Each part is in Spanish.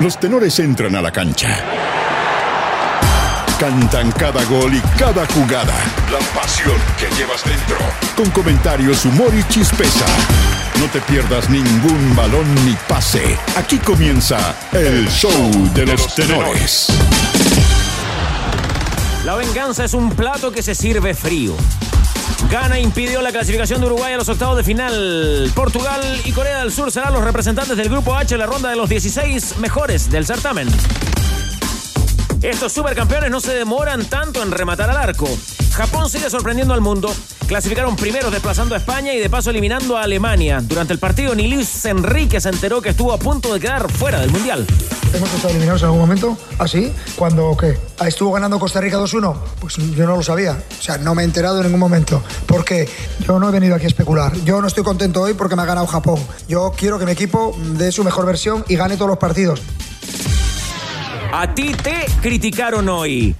Los tenores entran a la cancha. Cantan cada gol y cada jugada. La pasión que llevas dentro. Con comentarios, humor y chispeza. No te pierdas ningún balón ni pase. Aquí comienza el show de los tenores. La venganza es un plato que se sirve frío. Ghana impidió la clasificación de Uruguay a los octavos de final. Portugal y Corea del Sur serán los representantes del Grupo H en la ronda de los 16 mejores del certamen. Estos supercampeones no se demoran tanto en rematar al arco. Japón sigue sorprendiendo al mundo. Clasificaron primero desplazando a España y de paso eliminando a Alemania. Durante el partido, ni Luis Enrique se enteró que estuvo a punto de quedar fuera del Mundial. ¿Hemos estado eliminados en algún momento? ¿Así? ¿Cuándo qué? ¿Estuvo ganando Costa Rica 2-1? Pues yo no lo sabía. O sea, no me he enterado en ningún momento. Porque yo no he venido aquí a especular. Yo no estoy contento hoy porque me ha ganado Japón. Yo quiero que mi equipo dé su mejor versión y gane todos los partidos. A ti te criticaron hoy.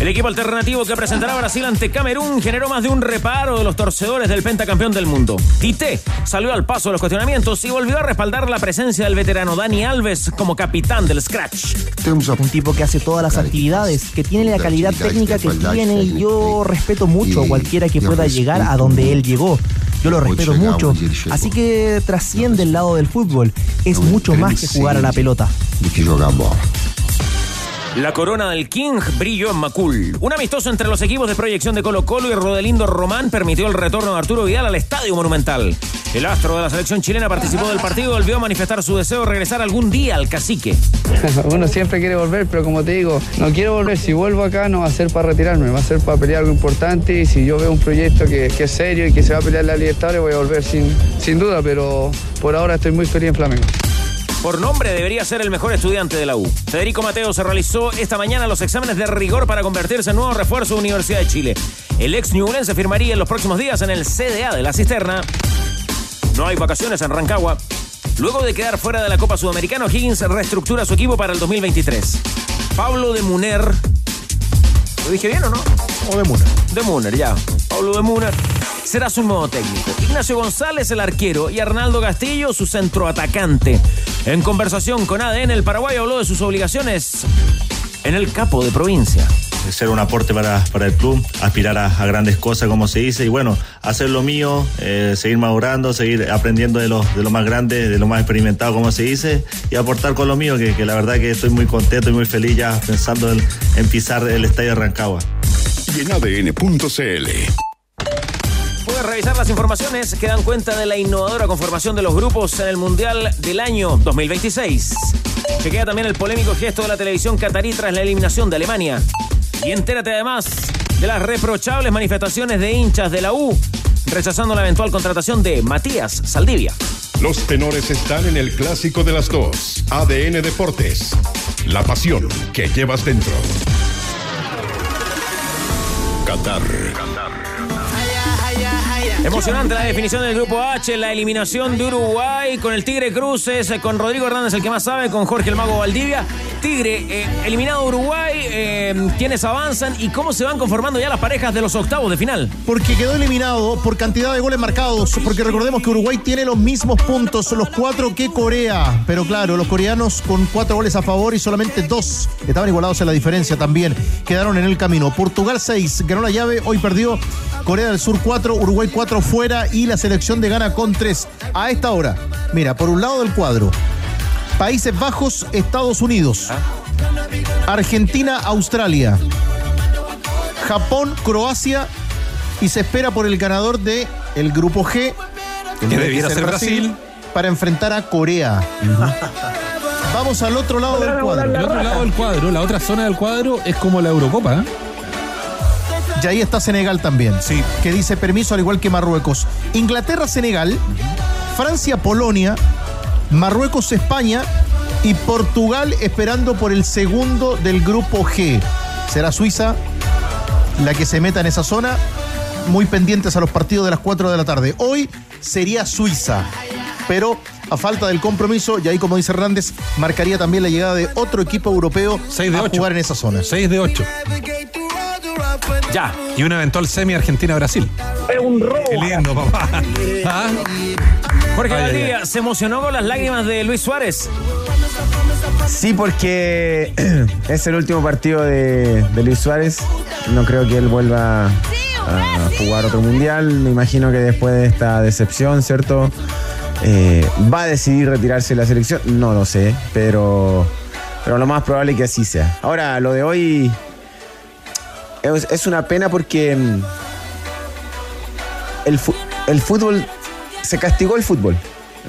El equipo alternativo que presentará Brasil ante Camerún generó más de un reparo de los torcedores del pentacampeón del mundo. Tite salió al paso de los cuestionamientos y volvió a respaldar la presencia del veterano Dani Alves como capitán del Scratch. Un tipo que hace todas las actividades, que tiene la calidad técnica que tiene y yo respeto mucho a cualquiera que pueda llegar a donde él llegó. Yo lo respeto mucho. Así que trasciende el lado del fútbol. Es mucho más que jugar a la pelota. La corona del King brilló en Macul. Un amistoso entre los equipos de proyección de Colo Colo y Rodelindo Román permitió el retorno de Arturo Vidal al Estadio Monumental. El astro de la selección chilena participó del partido y volvió a manifestar su deseo de regresar algún día al cacique. Uno siempre quiere volver, pero como te digo, no quiero volver. Si vuelvo acá no va a ser para retirarme, va a ser para pelear algo importante y si yo veo un proyecto que, es serio y que se va a pelear la Libertadores voy a volver sin, sin duda, pero por ahora estoy muy feliz en Flamengo. Por nombre debería ser el mejor estudiante de la U. Federico Mateo se realizó esta mañana los exámenes de rigor para convertirse en nuevo refuerzo de Universidad de Chile. El ex se firmaría en los próximos días en el CDA de la Cisterna. No hay vacaciones en Rancagua. Luego de quedar fuera de la Copa Sudamericana, Higgins reestructura su equipo para el 2023. Pablo de Muner. ¿Lo dije bien o no? O de Muner. De Muner, ya. Pablo de Muner será su nuevo técnico. Ignacio González, el arquero, y Arnaldo Castillo, su centroatacante. En conversación con ADN, el Paraguay habló de sus obligaciones en el capo de provincia ser un aporte para, para el club, aspirar a, a, grandes cosas, como se dice, y bueno, hacer lo mío, eh, seguir madurando, seguir aprendiendo de lo, de lo más grande, de lo más experimentado, como se dice, y aportar con lo mío, que, que la verdad que estoy muy contento y muy feliz ya pensando en, en pisar el estadio de Rancagua. Y en ADN.cl Puedes revisar las informaciones que dan cuenta de la innovadora conformación de los grupos en el Mundial del año 2026. Que queda también el polémico gesto de la televisión catarí tras la eliminación de Alemania. Y entérate además de las reprochables manifestaciones de hinchas de la U rechazando la eventual contratación de Matías Saldivia. Los tenores están en el clásico de las dos. ADN Deportes. La pasión que llevas dentro. Qatar. Emocionante la definición del grupo H, la eliminación de Uruguay con el Tigre Cruces, con Rodrigo Hernández, el que más sabe, con Jorge el Mago Valdivia. Tigre, eh, eliminado Uruguay, eh, quienes avanzan y cómo se van conformando ya las parejas de los octavos de final. Porque quedó eliminado por cantidad de goles marcados, porque recordemos que Uruguay tiene los mismos puntos, los cuatro que Corea, pero claro, los coreanos con cuatro goles a favor y solamente dos estaban igualados en la diferencia también, quedaron en el camino. Portugal 6, ganó la llave, hoy perdió Corea del Sur 4, Uruguay 4 fuera y la selección de Ghana con 3. A esta hora, mira, por un lado del cuadro, Países Bajos, Estados Unidos, Argentina, Australia, Japón, Croacia y se espera por el ganador de el grupo G, que debiera ser Brasil, para enfrentar a Corea. Vamos al otro lado del cuadro. El otro lado del cuadro, la otra zona del cuadro es como la Eurocopa. ¿eh? Y ahí está Senegal también. Sí. Que dice permiso al igual que Marruecos. Inglaterra, Senegal, Francia, Polonia, Marruecos, España y Portugal esperando por el segundo del grupo G. Será Suiza la que se meta en esa zona. Muy pendientes a los partidos de las 4 de la tarde. Hoy sería Suiza, pero a falta del compromiso, y ahí como dice Hernández, marcaría también la llegada de otro equipo europeo 6 de a 8. jugar en esa zona. 6 de 8. Ya. Y una eventual semi Argentina-Brasil. Es un robo. Qué lindo, papá. ¿Ah? Jorge Ay, ay, Valdivia se emocionó con las lágrimas de Luis Suárez. Sí, porque es el último partido de, de Luis Suárez. No creo que él vuelva a jugar otro mundial. Me imagino que después de esta decepción, ¿cierto? Eh, ¿Va a decidir retirarse de la selección? No lo sé, pero, pero lo más probable es que así sea. Ahora, lo de hoy es, es una pena porque mm, el, el fútbol, se castigó el fútbol.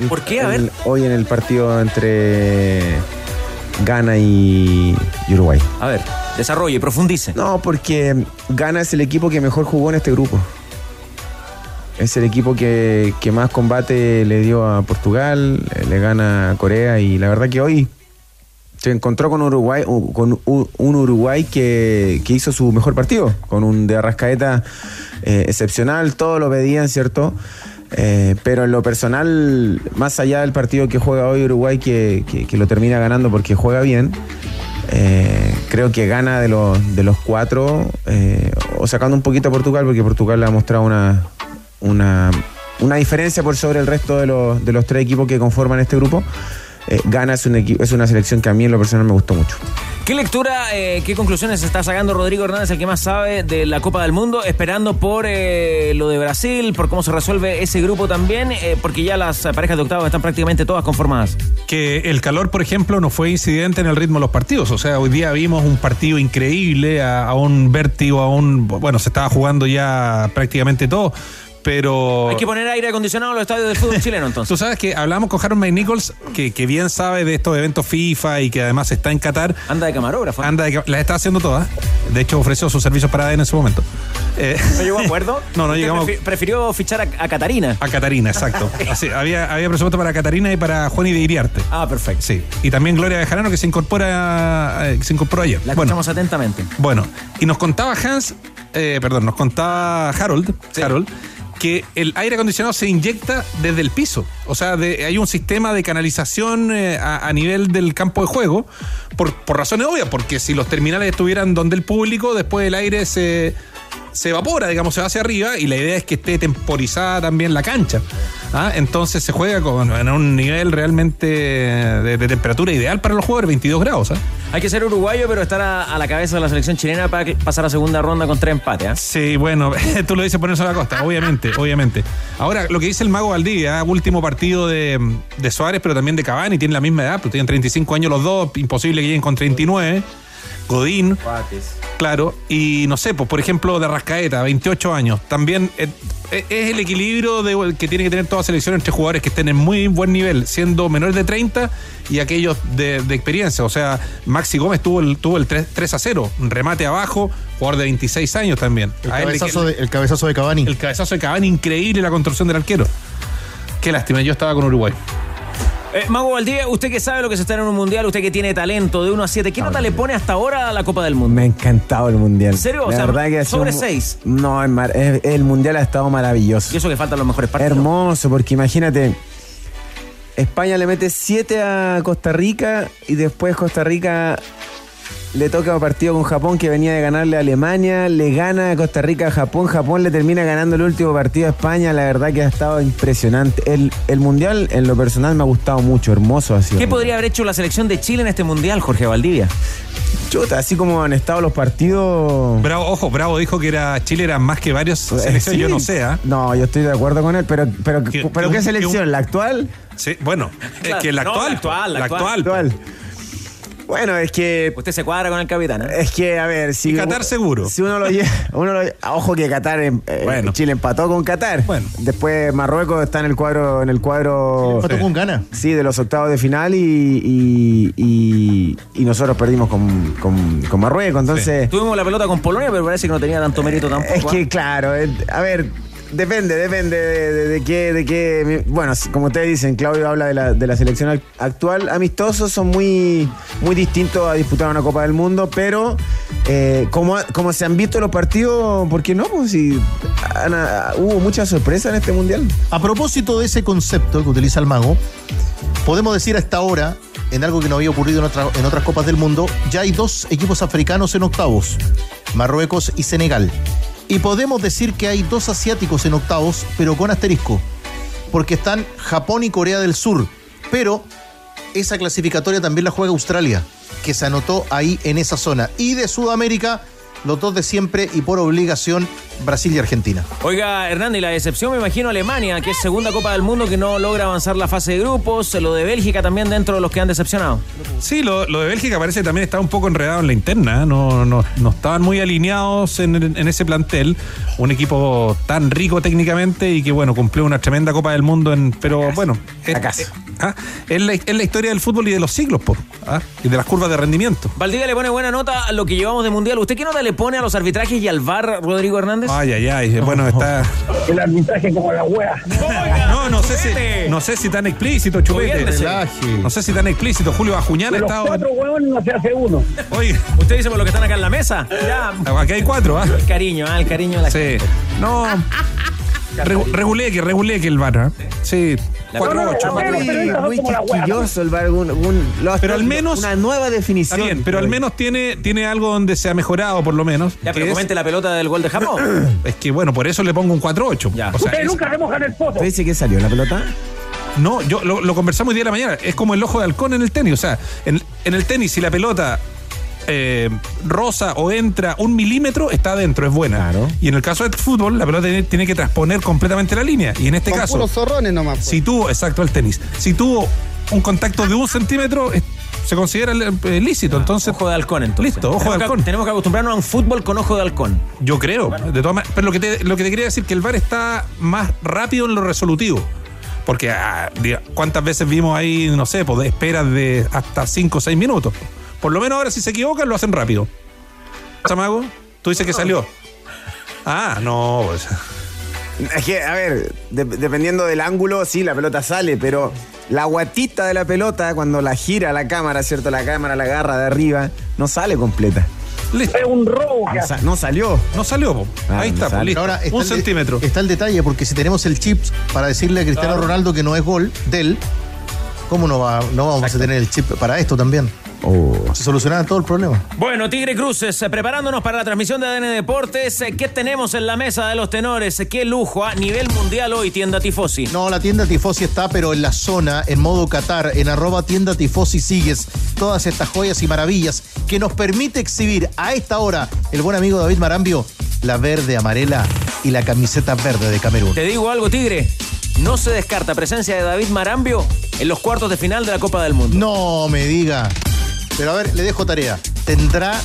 ¿Por qué? A ver. el- hoy en el partido entre Ghana y, y Uruguay. A ver, desarrolle, profundice. No, porque Ghana es el equipo que mejor jugó en este grupo. Es el equipo que, que más combate le dio a Portugal, eh, le gana a Corea y la verdad que hoy se encontró con Uruguay, con un Uruguay que, que hizo su mejor partido, con un de Arrascaeta eh, excepcional, todos lo pedían, ¿cierto? Eh, pero en lo personal, más allá del partido que juega hoy Uruguay, que, que- lo termina ganando porque juega bien, eh, creo que gana de los, de los cuatro, o sacando un poquito a Portugal, porque Portugal le ha mostrado una, una, una diferencia por sobre el resto de los, de los tres equipos que conforman este grupo. Eh, Ghana es, un es una selección que a mí en lo personal me gustó mucho. ¿Qué lectura, eh, qué conclusiones está sacando Rodrigo Hernández, el que más sabe de la Copa del Mundo, esperando por eh, lo de Brasil, por cómo se resuelve ese grupo también, eh, porque ya las parejas de octavos están prácticamente todas conformadas? Que el calor, por ejemplo, no fue incidente en el ritmo de los partidos. O sea, hoy día vimos un partido increíble, a, a un vértigo, a un. Bueno, se estaba jugando ya prácticamente todo, pero. Hay que poner aire acondicionado en los estadios del fútbol chileno entonces. Tú sabes que hablamos con Harold McNichols, que, que bien sabe de estos eventos FIFA y que además está en Qatar. Anda de camarógrafo. Anda de, las está haciendo todas. De hecho, ofreció sus servicios para ADN en ese momento. Eh, ¿No llegó a acuerdo? No, no llegamos- prefi- Prefirió fichar a, a Catarina. A Catarina, exacto. Así, había, había presupuesto para Catarina y para Juan y de Iriarte. Ah, perfecto. Sí. Y también Gloria Bejarano que se incorpora, eh, que se incorporó ayer. La bueno, escuchamos atentamente. bueno, y nos contaba Hans, eh, perdón, nos contaba Harold, Harold, que el aire acondicionado se inyecta desde el piso. O sea, de- hay un sistema de canalización eh, a, a nivel del campo de juego, por, por razones obvias, porque si los terminales estuvieran donde el público, después el aire se, se evapora, digamos, se va hacia arriba, y la idea es que esté temporizada también la cancha. ¿ah? Entonces se juega con, en un nivel realmente de, de temperatura ideal para los jugadores, 22 grados. ¿ah? Hay que ser uruguayo, pero estar a, a la cabeza de la selección chilena para pasar a segunda ronda con tres empates. ¿ah? Sí, bueno, tú lo dices ponerse a la costa, obviamente, obviamente. Ahora, lo que dice el mago Valdivia, último partido de, de Suárez, pero también de Cavani, tienen la misma edad, pues tienen 35 años los dos, imposible que lleguen con 39. Godín, claro, y no sé, pues por ejemplo de Rascaeta, 28 años, también eh, eh, es el equilibrio de- que tiene que tener toda selección entre jugadores que estén en muy buen nivel, siendo menores de 30 y aquellos de, de experiencia. O sea, Maxi Gómez tuvo el, tuvo el 3, 3 a 0, un remate abajo, jugador de 26 años también. El A él le- cabezazo, de, el cabezazo de Cavani. el cabezazo de Cavani, increíble la construcción del arquero. Qué lástima, yo estaba con Uruguay. Eh, Mago Valdivia, usted que sabe lo que se está en un mundial, usted que tiene talento de 1 a 7, ¿qué nota le pone hasta ahora a la Copa del Mundo? Me ha encantado el mundial. ¿En serio? O La sea, verdad que ha sobre un- seis. No, es mar- es- el mundial ha estado maravilloso. Y eso que faltan los mejores partidos. Hermoso, porque imagínate, España le mete 7 a Costa Rica y después Costa Rica le toca un partido con Japón que venía de ganarle a Alemania, le gana a Costa Rica a Japón, Japón le termina ganando el último partido a España, la verdad que ha estado impresionante. El, el mundial en lo personal me ha gustado mucho, hermoso ha sido. ¿Qué podría haber hecho la selección de Chile en este mundial, Jorge Valdivia? Chuta, así como han estado los partidos... Bravo, ojo, Bravo dijo que era Chile era más que varios Eh, selecciones, sí. yo no sé, ¿ah? No, yo estoy de acuerdo con él, pero, pero, Que- pero ¿qué selección? un- ¿La actual? Sí, bueno, Claro, es que la no, actual, la actual, la la actual. actual. Bueno, es que Usted se cuadra con el capitán, ¿eh? Es que, a ver, si. Y Qatar seguro. Si uno lo lleva. Uno lo, ojo que Qatar. eh, Bueno. Chile empató con Qatar. Bueno. Después Marruecos está en el cuadro. En el cuadro. Empató con Ghana. Sí, de los octavos de final y. y, y- y nosotros perdimos con, con- con Marruecos. Entonces. Tuvimos la pelota con Polonia, pero parece que no tenía tanto mérito tampoco. Es que, ¿ah? claro, eh, a ver, depende, depende de, qué, de qué. Bueno, como ustedes dicen, Claudio habla de la, de la selección ac- actual. Amistosos son muy, muy distintos a disputar una Copa del Mundo, pero eh, como, como se han visto los partidos, ¿por qué no? Pues si ah, hubo mucha sorpresa en este mundial. A propósito de ese concepto que utiliza el mago, podemos decir hasta ahora, en algo que no había ocurrido en, otra- en otras copas del mundo, ya hay dos equipos africanos en octavos, Marruecos y Senegal. Y podemos decir que hay dos asiáticos en octavos, pero con asterisco, porque están Japón y Corea del Sur. Pero esa clasificatoria también la juega Australia, que se anotó ahí en esa zona. Y de Sudamérica, los dos de siempre y por obligación, Brasil y Argentina. Oiga, Hernán, y la decepción me imagino Alemania, que es segunda Copa del Mundo que no logra avanzar la fase de grupos, lo de Bélgica también dentro de los que han decepcionado. Sí, lo, lo de Bélgica parece que también está un poco enredado en la interna, ¿eh? no, no, no estaban muy alineados en, en ese plantel, un equipo tan rico técnicamente y que bueno, cumplió una tremenda Copa del Mundo, en, pero bueno, es, es- ah, es la, es la historia del fútbol y de los siglos, por, ah, y de las curvas de rendimiento. Valdivia le pone buena nota a lo que llevamos de Mundial. ¿Usted qué nota le pone a los arbitrajes y al VAR, Rodrigo Hernández? Ay, ay, ay, bueno, está... El arbitraje como la wea. No, no sé si, no sé si tan explícito, Chupete. No sé si tan explícito. Julio Bajuñán ha De los estado. cuatro huevones no se hace uno. Oye, ¿Usted dice por lo que están acá en la mesa? Ya. aquí hay cuatro, ¿ah? El cariño, ah, el cariño de la Sí. No. Regu- Reguleque, reguleque el bar, ¿ah? Sí. Cuatro, ocho, cuatro, Pero ocho. periodistas son Muy como la wea. quisquilloso el bar, un- un- lo- Pero al menos- Una nueva Está definición. bien, pero al menos tiene, tiene algo donde se ha mejorado, por lo menos. Ya, que pero es, comente la pelota del gol de Japón. es que, bueno, por eso le pongo un 4-8. Ya. O sea, Ustedes es- nunca remojan el. ¿Usted dice que salió la pelota? No, yo lo, lo conversamos hoy día de la mañana. Es como el ojo de halcón en el tenis. O sea, en, en el tenis, si la pelota eh, rosa o entra un milímetro, está adentro, es buena. Claro. Y en el caso del fútbol, la pelota tiene, tiene que transponer completamente la línea. Y en este Con caso, puros zorrones nomás. pues. si tuvo, exacto, el tenis, si tuvo un contacto de un centímetro, se considera eh, lícito. Entonces, Ojo de halcón, entonces. Listo, ojo de que- halcón. tenemos que acostumbrarnos a un fútbol con ojo de halcón. Yo creo, de todas maneras. Pero lo que, te, lo que te quería decir que el VAR está más rápido en lo resolutivo. Porque ah, diga, cuántas veces vimos ahí, no sé, pues de esperas de hasta 5 o 6 minutos. Por lo menos ahora si se equivocan lo hacen rápido. Chamago, tú dices que salió. Ah, no, pues. Es que, a ver, de- dependiendo del ángulo, sí, la pelota sale, pero la guatita de la pelota, cuando la gira la cámara, ¿cierto? La cámara la agarra de arriba, no sale completa. Listo. Es un robo No, sa- no salió. No salió, po. Ah, ahí no está, po, listo. Ahora está un centímetro. está el detalle, porque si tenemos el chip para decirle a Cristiano Ronaldo que no es gol de él, ¿cómo no, va, no vamos a tener el chip para esto también? Oh. Se solucionaba todo el problema. Bueno, Tigre Cruces, eh, preparándonos para la transmisión de ADN Deportes. eh, ¿Qué tenemos en la mesa de los tenores? Eh, Qué lujo a nivel mundial hoy, tienda Tifosi. No, la tienda Tifosi está, pero en la zona, en modo Qatar, en arroba tienda Tifosi sigues todas estas joyas y maravillas que nos permite exhibir a esta hora el buen amigo David Marambio, la verde amarela y la camiseta verde de Camerún. Te digo algo, Tigre. No se descarta presencia de David Marambio en los cuartos de final de la Copa del Mundo. No me diga. Pero a ver, le dejo tarea. ¿Tendrá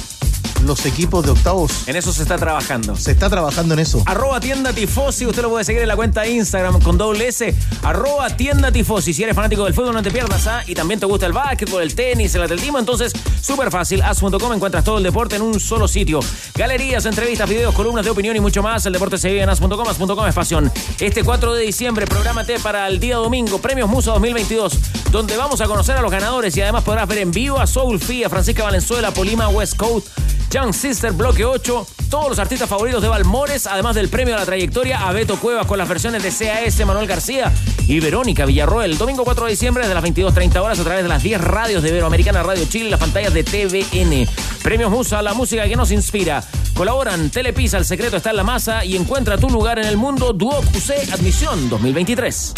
los equipos de octavos? En eso se está trabajando. Se está trabajando en eso. Arroba tienda Tifosi, usted lo puede seguir en la cuenta de Instagram con doble S. Arroba tienda Tifosi. Si eres fanático del fútbol, no te pierdas, ¿ah? Y también te gusta el básquetbol, el tenis, el atletismo, entonces súper fácil. As.com encuentras todo el deporte en un solo sitio. Galerías, entrevistas, videos, columnas de opinión y mucho más. El deporte se vive en As.com, As.com es pasión. Este 4 de diciembre, prográmate para el día domingo, Premios Musa 2022, donde vamos a conocer a los ganadores y además podrás ver en vivo a Soul Fee, a Francisca Valenzuela, Polima West Coast, Young Sister Bloque 8, todos los artistas favoritos de Valmores, además del premio a la trayectoria a Beto Cuevas con las versiones de CAS Manuel García y Verónica Villarroel. El domingo 4 de diciembre desde las 22.30 horas a través de las 10 radios de Iberoamericana Radio Chile y las pantallas de TVN. Premios Musa, la música que nos inspira. Colaboran Telepisa, El Secreto está en la masa y encuentra tu lugar en el mundo Duoc UC Admisión 2023.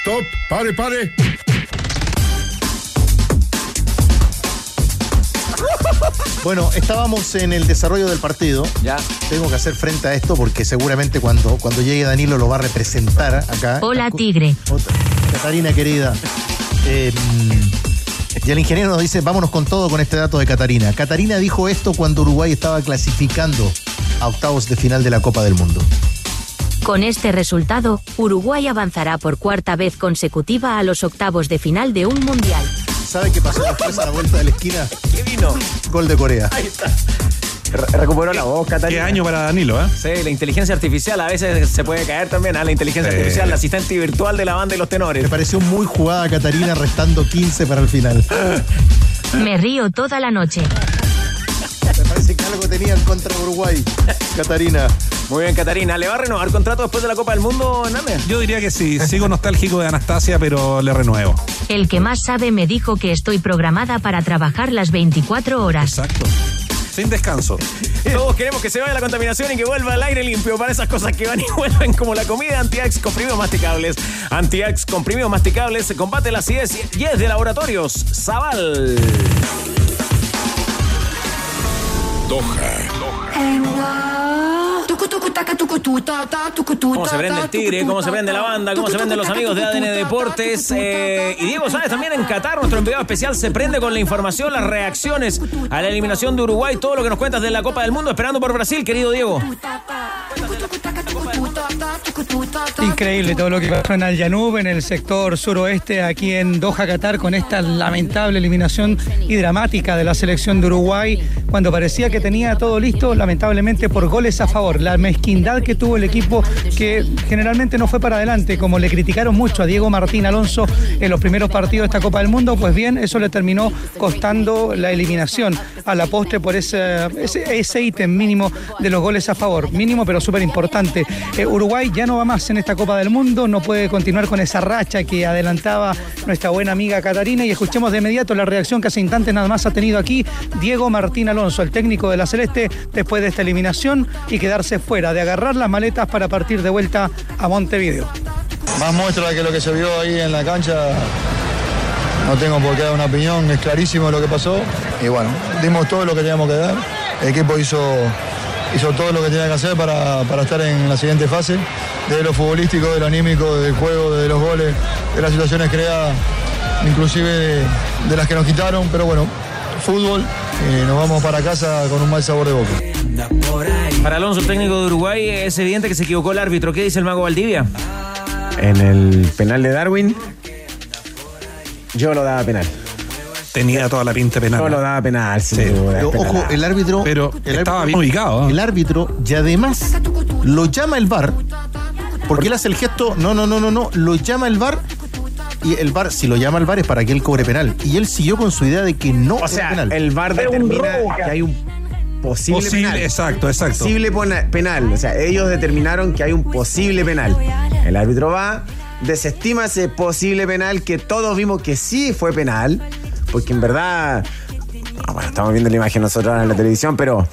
Stop, pare, pare. Bueno, estábamos en el desarrollo del partido. Ya. Tengo que hacer frente a esto porque seguramente cuando, cuando llegue Danilo lo va a representar acá. Hola, Tigre. Catarina querida. Eh, y el ingeniero nos dice, vámonos con todo con este dato de Catarina. Catarina dijo esto cuando Uruguay estaba clasificando a octavos de final de la Copa del Mundo. Con este resultado, Uruguay avanzará por cuarta vez consecutiva a los octavos de final de un mundial. ¿Sabe qué pasó después a la vuelta de la esquina? ¿Qué vino? Gol de Corea. Ahí está. Re- recuperó la voz, Qué Catalina. año para Danilo, ¿eh? Sí, la inteligencia artificial a veces se puede caer también a la inteligencia Sí. artificial, la asistente virtual de la banda y los tenores. Me pareció muy jugada Catarina restando 15 para el final. Me río toda la noche. Algo tenía en contra Uruguay. Catarina. Muy bien, Catarina. ¿Le va a renovar contrato después de la Copa del Mundo, Hernández? Yo diría que sí. Sigo nostálgico de Anastasia, pero le renuevo. El que más sabe me dijo que estoy programada para trabajar las 24 horas. Exacto. Sin descanso. Todos queremos que se vaya la contaminación y que vuelva al aire limpio para esas cosas que van y vuelven como la comida Antiax comprimidos masticables. Antiax comprimidos masticables combate la acidez y es de laboratorios Zaval. Doha. Doha. Cómo se prende el tigre, cómo se prende la banda, cómo se prenden los amigos de ADN Deportes. Eh, y Diego Sáez también en Qatar, nuestro enviado especial, se prende con la información, las reacciones a la eliminación de Uruguay, todo lo que nos cuentas de la Copa del Mundo, esperando por Brasil, querido Diego. Increíble todo lo que pasó en Al Yanub, en el sector suroeste, aquí en Doha, Qatar, con esta lamentable eliminación y dramática de la selección de Uruguay, cuando parecía que tenía todo listo, lamentablemente por goles a favor. La mezquindad que tuvo el equipo, que generalmente no fue para adelante, como le criticaron mucho a Diego Martín Alonso en los primeros partidos de esta Copa del Mundo, pues bien, eso le terminó costando la eliminación a la postre por ese, ese, ítem mínimo de los goles a favor. Mínimo, pero súper importante. Eh, Uruguay ya no va más en esta Copa del Mundo, no puede continuar con esa racha que adelantaba nuestra buena amiga Catarina y escuchemos de inmediato la reacción que hace instantes nada más ha tenido aquí Diego Martín Alonso, el técnico de la Celeste, después de esta eliminación y quedarse fuera, de agarrar las maletas para partir de vuelta a Montevideo. Más muestra que lo que se vio ahí en la cancha. No tengo por qué dar una opinión, es clarísimo lo que pasó. Y bueno, dimos todo lo que teníamos que dar. El equipo hizo, hizo todo lo que tenía que hacer para, para estar en la siguiente fase. De lo futbolístico, de lo anímico, del juego, de los goles, de las situaciones creadas, inclusive de, de las que nos quitaron. Pero bueno, fútbol, y nos vamos para casa con un mal sabor de boca. Para Alonso, el técnico de Uruguay, es evidente que se equivocó el árbitro. ¿Qué dice el mago Valdivia? En el penal de Darwin, yo lo daba penal. Tenía toda la pinta penal. Yo lo daba penal, Sí. Pero, penal. ojo, el árbitro. Pero el estaba árbitro- bien ubicado. ¿no? El árbitro, y además lo llama el VAR, porque él hace el gesto, no, no, no, no, no, lo llama el VAR, y el VAR, si lo llama el VAR es para que él cobre penal. Y él siguió con su idea de que no O sea, penal. el VAR determina que hay un posible, Posible, penal. exacto, exacto. Posible penal. O sea, ellos determinaron que hay un posible penal. El árbitro va, desestima ese posible penal que todos vimos que sí fue penal, porque en verdad, ah, bueno, estamos viendo la imagen nosotros ahora en la televisión, pero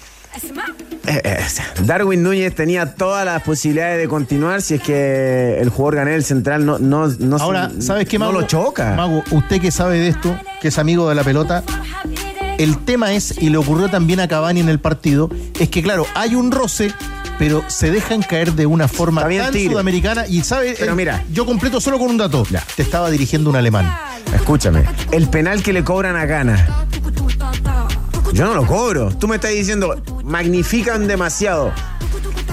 eh, eh, Darwin Núñez tenía todas las posibilidades de continuar si es que el jugador Ganel central no, no, no se- Ahora, ¿sabes qué, Mago? No lo choca. Mago, usted que sabe de esto, que es amigo de la pelota, el tema es, y le ocurrió también a Cavani en el partido, es que claro, hay un roce, pero se dejan caer de una forma tan Tigre. sudamericana. Y sabe, Pero eh, mira. yo completo solo con un dato. Ya. Te estaba dirigiendo un alemán. Escúchame, el penal que le cobran a Gana. Yo no lo cobro. Tú me estás diciendo, magnifican demasiado.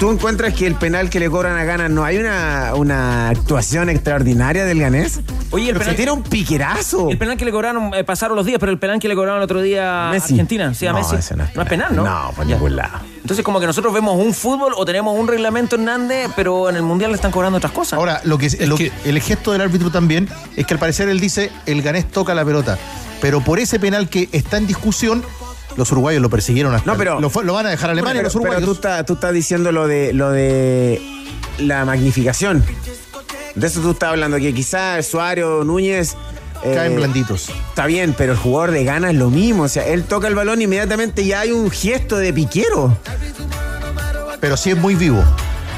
¿Tú encuentras que el penal que le cobran a Gana no hay una, una actuación extraordinaria del ganés? Oye, el Pero penal se tira un piquerazo. El penal que le cobraron, eh, pasaron los días, pero el penal que le cobraron el otro día a. Argentina, sí, a No, Messi. ese no es penal, ¿no? No, por Ya. ningún lado. Entonces, como que nosotros vemos un fútbol o tenemos un reglamento Hernández, pero en el mundial le están cobrando otras cosas. Ahora, lo que, lo que- el gesto del árbitro también es que al parecer él dice el ganés toca la pelota. Pero por ese penal que está en discusión, los uruguayos lo persiguieron hasta. No, pero- lo, van a dejar a Alemania pero, los pero uruguayos. tú, estás, tú estás diciendo lo de, lo de la magnificación. De eso tú estás hablando, que quizás Suárez o Núñez... eh, Caen blanditos. Está bien, pero el jugador de gana es lo mismo. O sea, él toca el balón y inmediatamente ya hay un gesto de piquero. Pero sí es muy vivo.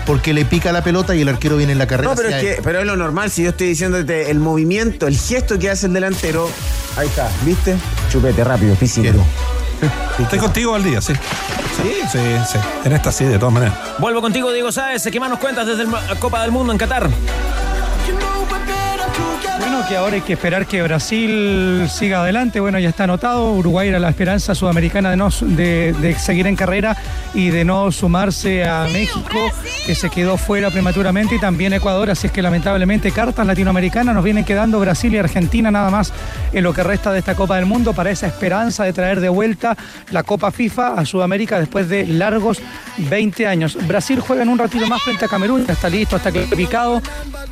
Porque le pica la pelota y el arquero viene en la carrera. No, pero es, que, pero es lo normal. Si yo estoy diciéndote el movimiento, el gesto que hace el delantero. Ahí está, ¿viste? Chupete rápido, físico. Estoy contigo al día, sí. Sí, sí, sí. En esta sí, de todas maneras. Vuelvo contigo, Diego Sáez. ¿Qué más nos cuentas desde la Copa del Mundo en Qatar? Bueno, que ahora hay que esperar que Brasil siga adelante. Bueno, ya está anotado. Uruguay era la esperanza sudamericana de, no, de, de seguir en carrera y de no sumarse a México, que se quedó fuera prematuramente, y también Ecuador. Así es que lamentablemente cartas latinoamericanas nos vienen quedando Brasil y Argentina nada más en lo que resta de esta Copa del Mundo para esa esperanza de traer de vuelta la Copa FIFA a Sudamérica después de largos 20 años. Brasil juega en un ratito más frente a Camerún, ya está listo, está clasificado.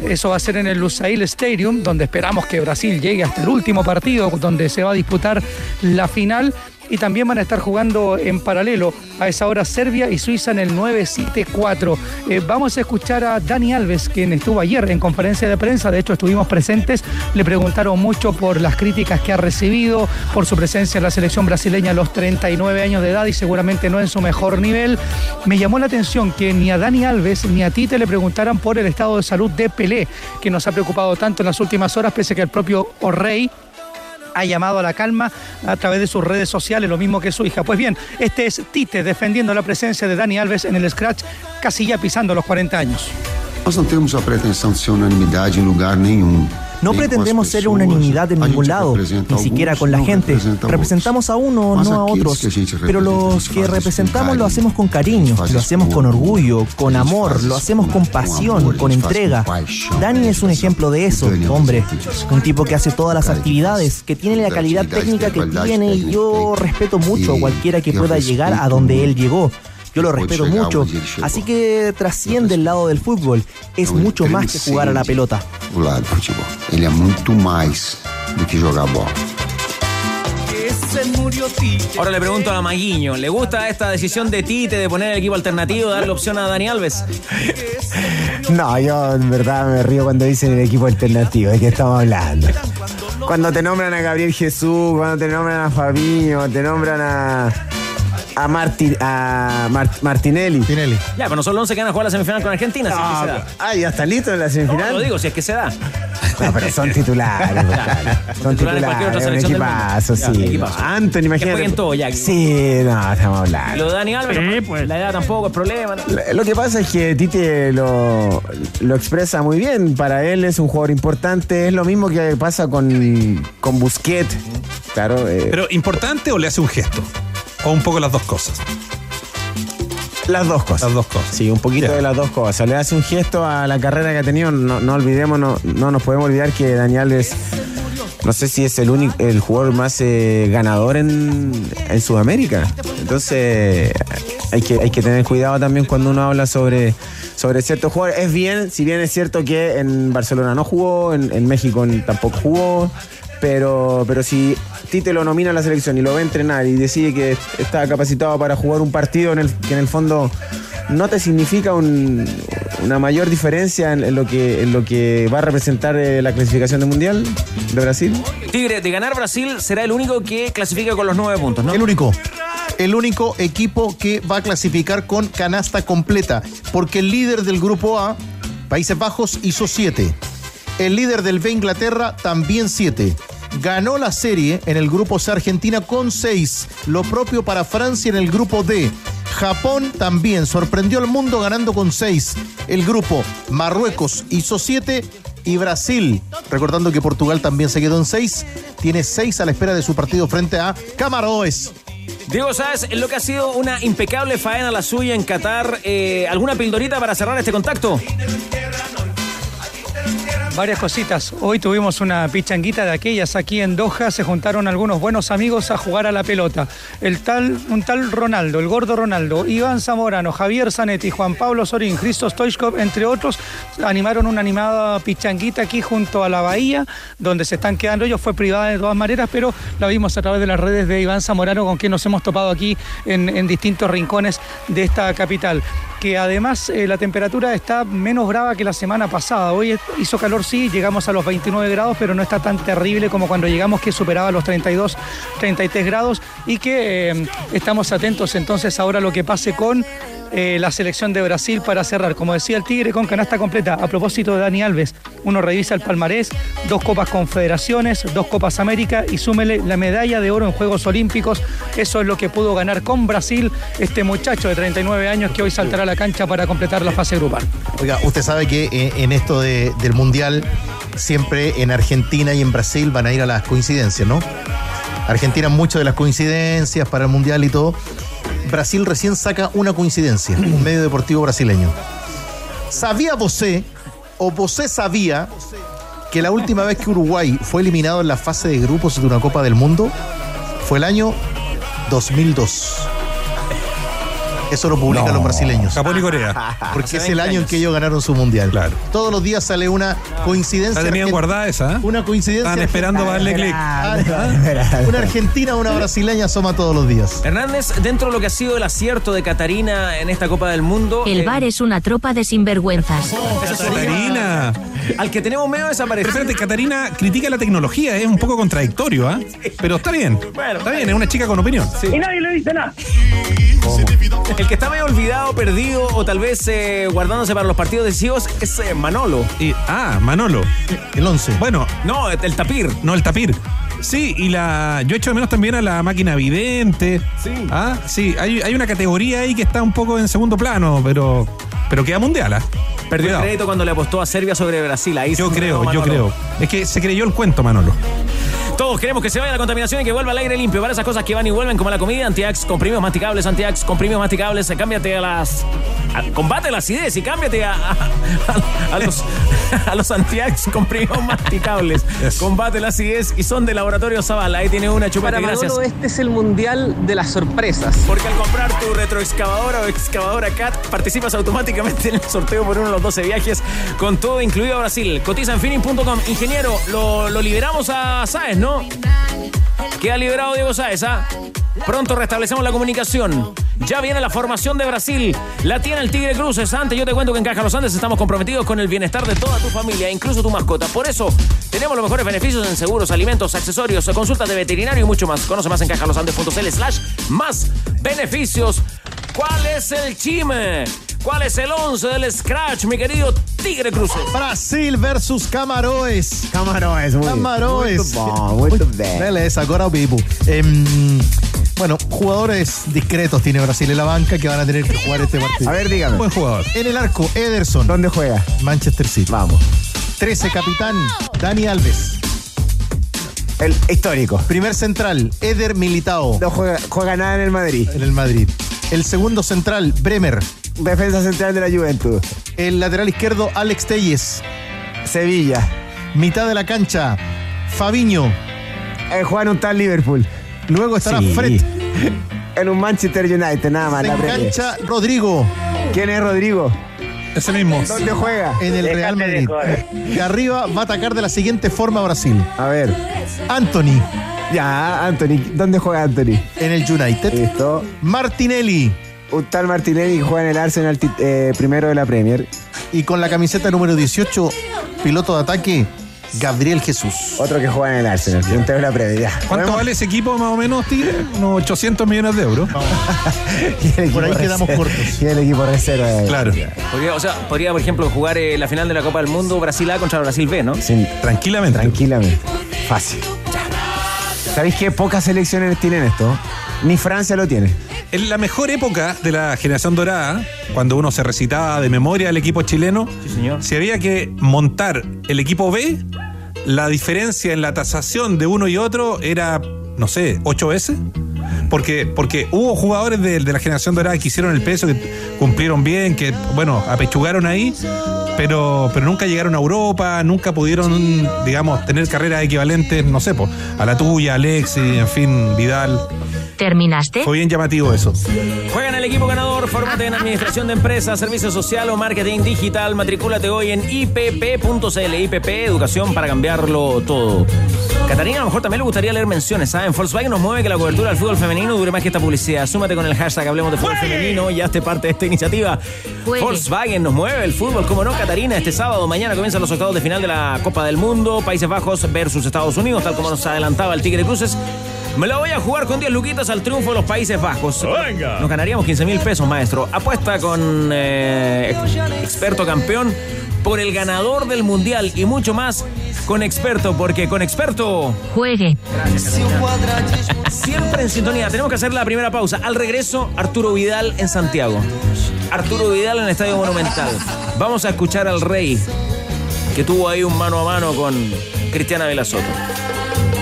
Eso va a ser en el Lusail Stadium, donde esperamos que Brasil llegue hasta el último partido, donde se va a disputar la final. Y también van a estar jugando en paralelo a esa hora Serbia y Suiza en el 974. Eh, vamos a escuchar a Dani Alves, quien estuvo ayer en conferencia de prensa, de hecho estuvimos presentes, le preguntaron mucho por las críticas que ha recibido, por su presencia en la selección brasileña a los 39 años de edad y seguramente no en su mejor nivel. Me llamó la atención que ni a Dani Alves ni a Tite le preguntaran por el estado de salud de Pelé, que nos ha preocupado tanto en las últimas horas, pese a que el propio O'Reilly ha llamado a la calma a través de sus redes sociales, lo mismo que su hija. Pues bien, este es Tite defendiendo la presencia de Dani Alves en el scratch, casi ya pisando los 40 años. Nós não temos a pretensão de ser unanimidade em lugar nenhum. No pretendemos ser unanimidad en ningún lado, ni siquiera con la gente. Representamos a uno, no a otros. Pero los que representamos lo hacemos con cariño, lo hacemos con orgullo, con amor, lo hacemos con pasión, con entrega. Dani es un ejemplo de eso, hombre. Un tipo que hace todas las actividades, que tiene la calidad técnica que tiene y yo respeto mucho a cualquiera que pueda llegar a donde él llegó. Yo lo respeto mucho, así que trasciende el lado del fútbol. Es mucho más que jugar a la pelota. O lado do futebol. Ele é muito mais do que jogar bola. Ahora le pregunto a Maguiño, ¿le gusta esta decisión de Tite de poner el equipo alternativo, darle opción a Dani Alves? No, yo en verdad me río cuando dicen el equipo alternativo. ¿De qué estamos hablando? Cuando te nombran a Gabriel Jesús, cuando te nombran a Fabinho, te nombran a a, Marti, a Mar- Martinelli. Ya, pero no son los 11 que van a jugar la semifinal con Argentina, si es que se da. Ah, ya está listo en la semifinal. No, lo digo, si es que se da. No, pero son titulares, pues, claro. Son Titulares titulares, un equipazo, sí. Equipazo. Anthony, imagínate. jueguen todo ya. Sí, no, estamos hablando. Lo de Dani Alves, la edad tampoco es problema. ¿no? Lo- Lo que pasa es que Tite lo, lo expresa muy bien. Para él es un jugador importante. Es lo mismo que pasa con, con Busquets. Claro. eh, Pero importante o le hace un gesto? O un poco las dos cosas. Las dos cosas. Las dos cosas. Sí, un poquito de las dos cosas. Le hace un gesto a la carrera que ha tenido. No, no olvidemos, no, no nos podemos olvidar que Daniel es. No sé si es el único, el jugador más eh, ganador en, en Sudamérica. Entonces hay que, hay que tener cuidado también cuando uno habla sobre, sobre ciertos jugadores. Es bien, si bien es cierto que en Barcelona no jugó, en, en México tampoco jugó, pero, pero si Tite lo nomina a la selección y lo va a entrenar y decide que está capacitado para jugar un partido en el, que en el fondo no te significa un- una mayor diferencia en, en lo que, en lo que va a representar eh, la clasificación del Mundial de Brasil. Tigre, de ganar Brasil será el único que clasifica con los nueve puntos, ¿no? El único. El único equipo que va a clasificar con canasta completa. Porque el líder del grupo A, Países Bajos, hizo 7. El líder del B, Inglaterra, también 7. Ganó la serie en el grupo C Argentina con 6. Lo propio para Francia en el grupo D. Japón también sorprendió al mundo ganando con 6. El grupo Marruecos hizo 7 y Brasil, recordando que Portugal también se quedó en 6, tiene 6 a la espera de su partido frente a Camaroes. Diego Sáez, lo que ha sido una impecable faena la suya en Qatar, eh, ¿alguna pildorita para cerrar este contacto? Varias cositas. Hoy tuvimos una pichanguita de aquellas aquí en Doha. Se juntaron algunos buenos amigos a jugar a la pelota. El tal, un tal Ronaldo, el gordo Ronaldo, Iván Zamorano, Javier Zanetti, Juan Pablo Sorín, Christos Stoichkov, entre otros, animaron una animada pichanguita aquí junto a la bahía, donde se están quedando ellos. Fue privada de todas maneras, pero la vimos a través de las redes de Iván Zamorano, con quien nos hemos topado aquí en, en distintos rincones de esta capital. Que además eh, la temperatura está menos brava que la semana pasada. Hoy hizo calor, sí, llegamos a los 29 grados, pero no está tan terrible como cuando llegamos, que superaba los 32, 33 grados. Y que eh, estamos atentos entonces ahora a lo que pase con eh, la selección de Brasil para cerrar. Como decía el Tigre, con canasta completa. A propósito de Dani Alves, uno revisa el palmarés, dos Copas Confederaciones, dos Copas América y súmele la medalla de oro en Juegos Olímpicos. Eso es lo que pudo ganar con Brasil este muchacho de 39 años que hoy saltará a la cancha para completar la fase grupal. Oiga, usted sabe que eh, en esto de- del Mundial, siempre en Argentina y en Brasil van a ir a las coincidencias, ¿no? Argentina mucho de las coincidencias para el Mundial y todo. Brasil recién saca una coincidencia, un medio deportivo brasileño. ¿Sabía Bosé, o Bosé sabía, que la última vez que Uruguay fue eliminado en la fase de grupos de una Copa del Mundo fue el año 2002? Eso lo publican los brasileños. Japón y Corea. Porque es el 20 año en que ellos ganaron su mundial. Claro. Todos los días sale una coincidencia. La tenían guardada esa, ¿eh? Una coincidencia. Estaban esperando para darle clic. Ah, Una argentina o una brasileña asoma todos los días. Hernández, dentro de lo que ha sido el acierto de Catarina en esta Copa del Mundo. El eh, bar es una tropa de sinvergüenzas. Catarina. Al que tenemos medio Pero desaparecido. espérate, Catarina critica la tecnología, es un poco contradictorio, ¿ah? Pero está bien. Bueno, está bien, es una chica con opinión. Y nadie le dice nada. El que está medio olvidado, perdido o tal vez eh, guardándose para los partidos decisivos es eh, Manolo. Y- ah, Manolo. El 11. Bueno, No, el tapir. no el tapir. Sí, y la. Yo echo de menos también a la máquina vidente. Sí. Ah, sí, hay, hay una categoría ahí que está un poco en segundo plano, pero. Pero queda mundial, ¿ah? Perdió Cuidado. el crédito cuando le apostó a Serbia sobre Brasil. Ahí Yo creo, enredó yo Manolo. creo. Es que se creyó el cuento, Manolo. Todos queremos que se vaya la contaminación y que vuelva al aire limpio. Para esas cosas que van y vuelven, como la comida, Antiax, comprimidos masticables, Antiax, comprimidos masticables. Cámbiate a las. a- combate la acidez y cámbiate a, a- a los, a los Antiax comprimidos masticables. Combate la acidez y son de Laboratorio Zavala. Ahí tiene una chupete, Para gracias. Manolo este es el mundial de las sorpresas. Porque al comprar tu retroexcavadora o excavadora CAT, participas automáticamente en el sorteo por uno de los 12 viajes con todo incluido a Brasil. Cotiza en finning.com. Ingeniero, lo, lo liberamos a Sáez, ¿no? Queda liberado Diego Sáez, ¿ah? Pronto restablecemos la comunicación. Ya viene la formación de Brasil. La tiene el Tigre Cruces. Antes yo te cuento que en Caja Los Andes estamos comprometidos con el bienestar de toda tu familia, incluso tu mascota. Por eso tenemos los mejores beneficios en seguros, alimentos, accesorios, consultas de veterinario y mucho más. Conoce más en cajalosandes.cl slash más beneficios. ¿Cuál es el chime? ¿Cuál es el 11 del Scratch, mi querido Tigre Cruces? Brasil versus Camaroes. Camarões, muy Camaroes. Muito bom, muito bem. Beleza, agora o vivo. Em, bueno, jugadores discretos tiene Brasil en la banca que van a tener que jugar este partido. A ver, dígame. Buen jugador. En el arco, Ederson, ¿Dónde juega? Manchester City. Vamos. 13, capitán, Dani Alves. El histórico. Primer central, Eder Militao, No juega, juega nada en el Madrid. en el Madrid. El segundo central, Bremer. Defensa central de la Juventud. El lateral izquierdo, Alex Telles. Sevilla. Mitad de la cancha, Fabiño. Eh, juega en un tal Liverpool. Luego estará Sí. Fred. En un Manchester United, nada más. Se la engancha Rodrigo ¿Quién es Rodrigo? Ese mismo. ¿Dónde juega? en el Real Madrid. Y arriba va a atacar de la siguiente forma Brasil. A ver. Anthony Ya, Anthony. ¿Dónde juega Anthony? en el United. Listo. Martinelli Un tal Martinelli que juega en el Arsenal eh, primero de la Premier. y con la camiseta número 18, piloto de ataque, Gabriel Jesús. Otro que juega en el Arsenal. Puntero de la Premier. Ya. ¿Cuánto Podemos- vale ese equipo más o menos, Tigre? Unos 800 millones de euros. Y Por ahí quedamos cortos. Y el equipo reserva. de- Claro. Podría, o sea, podría, por ejemplo, jugar eh, la final de la Copa del Mundo Brasil A contra Brasil B, ¿no? Sin- Tranquilamente. Tranquilamente. Fácil. ¿Sabéis qué pocas selecciones tienen esto? Ni Francia lo tiene. En la mejor época de la generación dorada, cuando uno se recitaba de memoria el equipo chileno, Sí, señor. si había que montar el equipo B, la diferencia en la tasación de uno y otro era, no sé, ocho veces. Porque, porque hubo jugadores de, de la generación dorada que hicieron el peso, que cumplieron bien, que, bueno, apechugaron ahí, pero, pero nunca llegaron a Europa, nunca pudieron, digamos, tener carreras equivalentes, no sé, po, a la tuya, Alexi, en fin, Vidal. ¿Terminaste? Fue bien llamativo eso. Juega en el equipo ganador, fórmate en administración de empresas, servicio social o marketing digital. Matricúlate hoy en ipp.cl. IPP, educación para cambiarlo todo. Catarina, a lo mejor también le gustaría leer menciones. ¿sabes? En Volkswagen nos mueve que la cobertura del fútbol femenino dure más que esta publicidad. Súmate con el hashtag Hablemos de Fútbol Femenino y hazte parte de esta iniciativa. Juegue. Volkswagen nos mueve el fútbol, como no, Catarina. Este sábado, mañana comienzan los octavos de final de la Copa del Mundo. Países Bajos versus Estados Unidos, tal como nos adelantaba el Tigre Cruces. Me la voy a jugar con 10 luquitas al triunfo de los Países Bajos. Venga. Nos ganaríamos 15 mil pesos, maestro. Apuesta con eh, experto campeón por el ganador del mundial y mucho más con experto, porque con experto Juegue. siempre en sintonía. Tenemos que hacer la primera pausa. Al regreso, Arturo Vidal en Santiago. Arturo Vidal en el Estadio Monumental. Vamos a escuchar al Rey, que tuvo ahí un mano a mano con Cristiana Velasoto.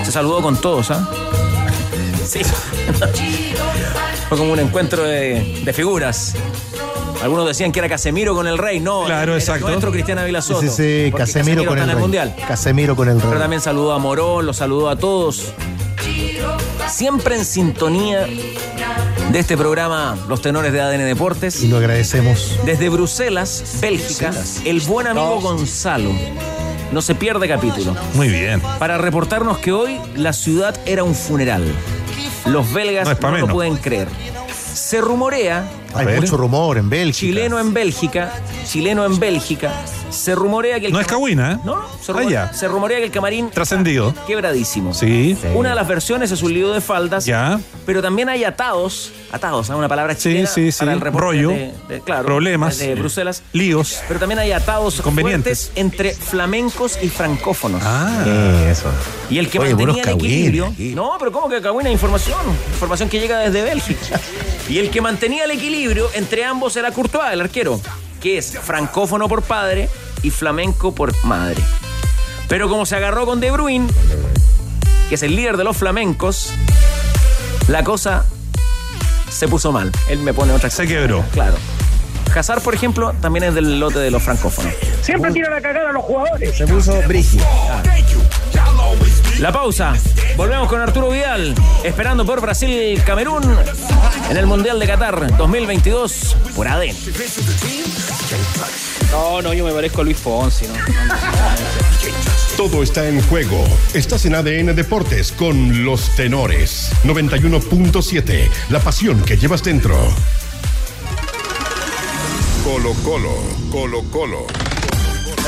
Se saludó con todos, ¿ah? Sí. Fue como un encuentro de, de figuras. Algunos decían que era Casemiro con el Rey. No, Claro, era exacto. nuestro Cristiana Velasoto. Sí, sí, sí, porque Casemiro con está el en el rey. Mundial. Casemiro con el Pero rey. también saludó a Morón, los saludó a todos. Siempre en sintonía de este programa Los Tenores de ADN Deportes. Y lo agradecemos. Desde Bruselas, Bélgica, el buen amigo Gonzalo. No se pierde capítulo. Muy bien. Para reportarnos que hoy la ciudad era un funeral. Los belgas No lo pueden creer. Se rumorea Hay ver. mucho rumor en Bélgica. chileno en Bélgica, chileno en Bélgica, se rumorea que el No es Cagüina, ¿eh? No, no, se Ah, ya. se rumorea que el camarín Trascendido. quebradísimo. Sí. Una de las versiones es un lío de faldas, Ya. pero también hay atados, atados, una palabra Sí, chilena sí, sí. para el reporte Rollo. de- de- claro, Problemas. de Bruselas. Líos. Pero también hay atados Convenientes. fuertes entre flamencos y francófonos. Ah. Eso. Y el que Oye, mantenía puros el equilibrio. aquí. No, pero ¿cómo que cagüina? Información. Información que llega desde Bélgica. Y el que mantenía el equilibrio entre ambos era Courtois, el arquero, que es francófono por padre y flamenco por madre. Pero como se agarró con De Bruyne, que es el líder de los flamencos, la cosa se puso mal. Él me pone otra Se quebró. Claro. Hazard, por ejemplo, también es del lote de los francófonos. Siempre tira la cagada a los jugadores. Se puso brígido. La pausa. Volvemos con Arturo Vidal, esperando por Brasil-Camerún en el Mundial de Qatar 2022 por ADN. No, no, yo me parezco a Luis Fonsi, ¿no? Todo está en juego. Estás en ADN Deportes con los tenores. 91.7. La pasión que llevas dentro. Colo Colo, Colo Colo.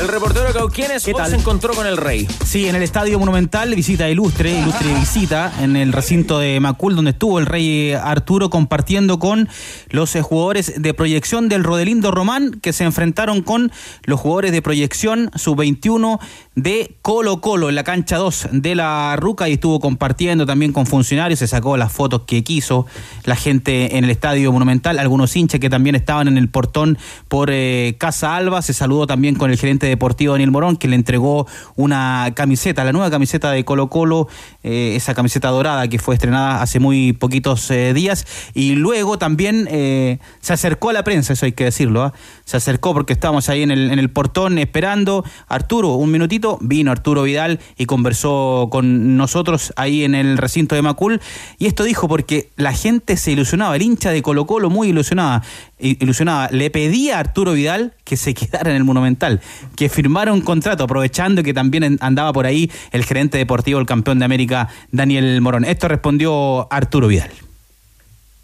El reportero Cauquienes hoy se encontró con el rey. Sí, en el Estadio Monumental, visita ilustre, ilustre visita en el recinto de Macul, donde estuvo el rey Arturo compartiendo con los eh, jugadores de proyección del Rodelindo Román, que se enfrentaron con los jugadores de proyección sub-21 de Colo Colo en la cancha 2 de la Ruca y estuvo compartiendo también con funcionarios, se sacó las fotos que quiso la gente en el Estadio Monumental, algunos hinchas que también estaban en el portón por eh, Casa Alba, se saludó también con el gerente deportivo Daniel Morón, que le entregó una camiseta, la nueva camiseta de Colo Colo, eh, esa camiseta dorada que fue estrenada hace muy poquitos eh, días, y luego también eh, se acercó a la prensa, eso hay que decirlo, ¿ah? se acercó porque estábamos ahí en el, portón esperando, Arturo, un minutito, vino Arturo Vidal y conversó con nosotros ahí en el recinto de Macul, y esto dijo porque la gente se ilusionaba, el hincha de Colo Colo muy ilusionada, ilusionada, le pedía a Arturo Vidal que se quedara en el Monumental, que firmara un contrato, aprovechando que también andaba por ahí el gerente deportivo, el campeón de América, Daniel Morón. Esto respondió Arturo Vidal.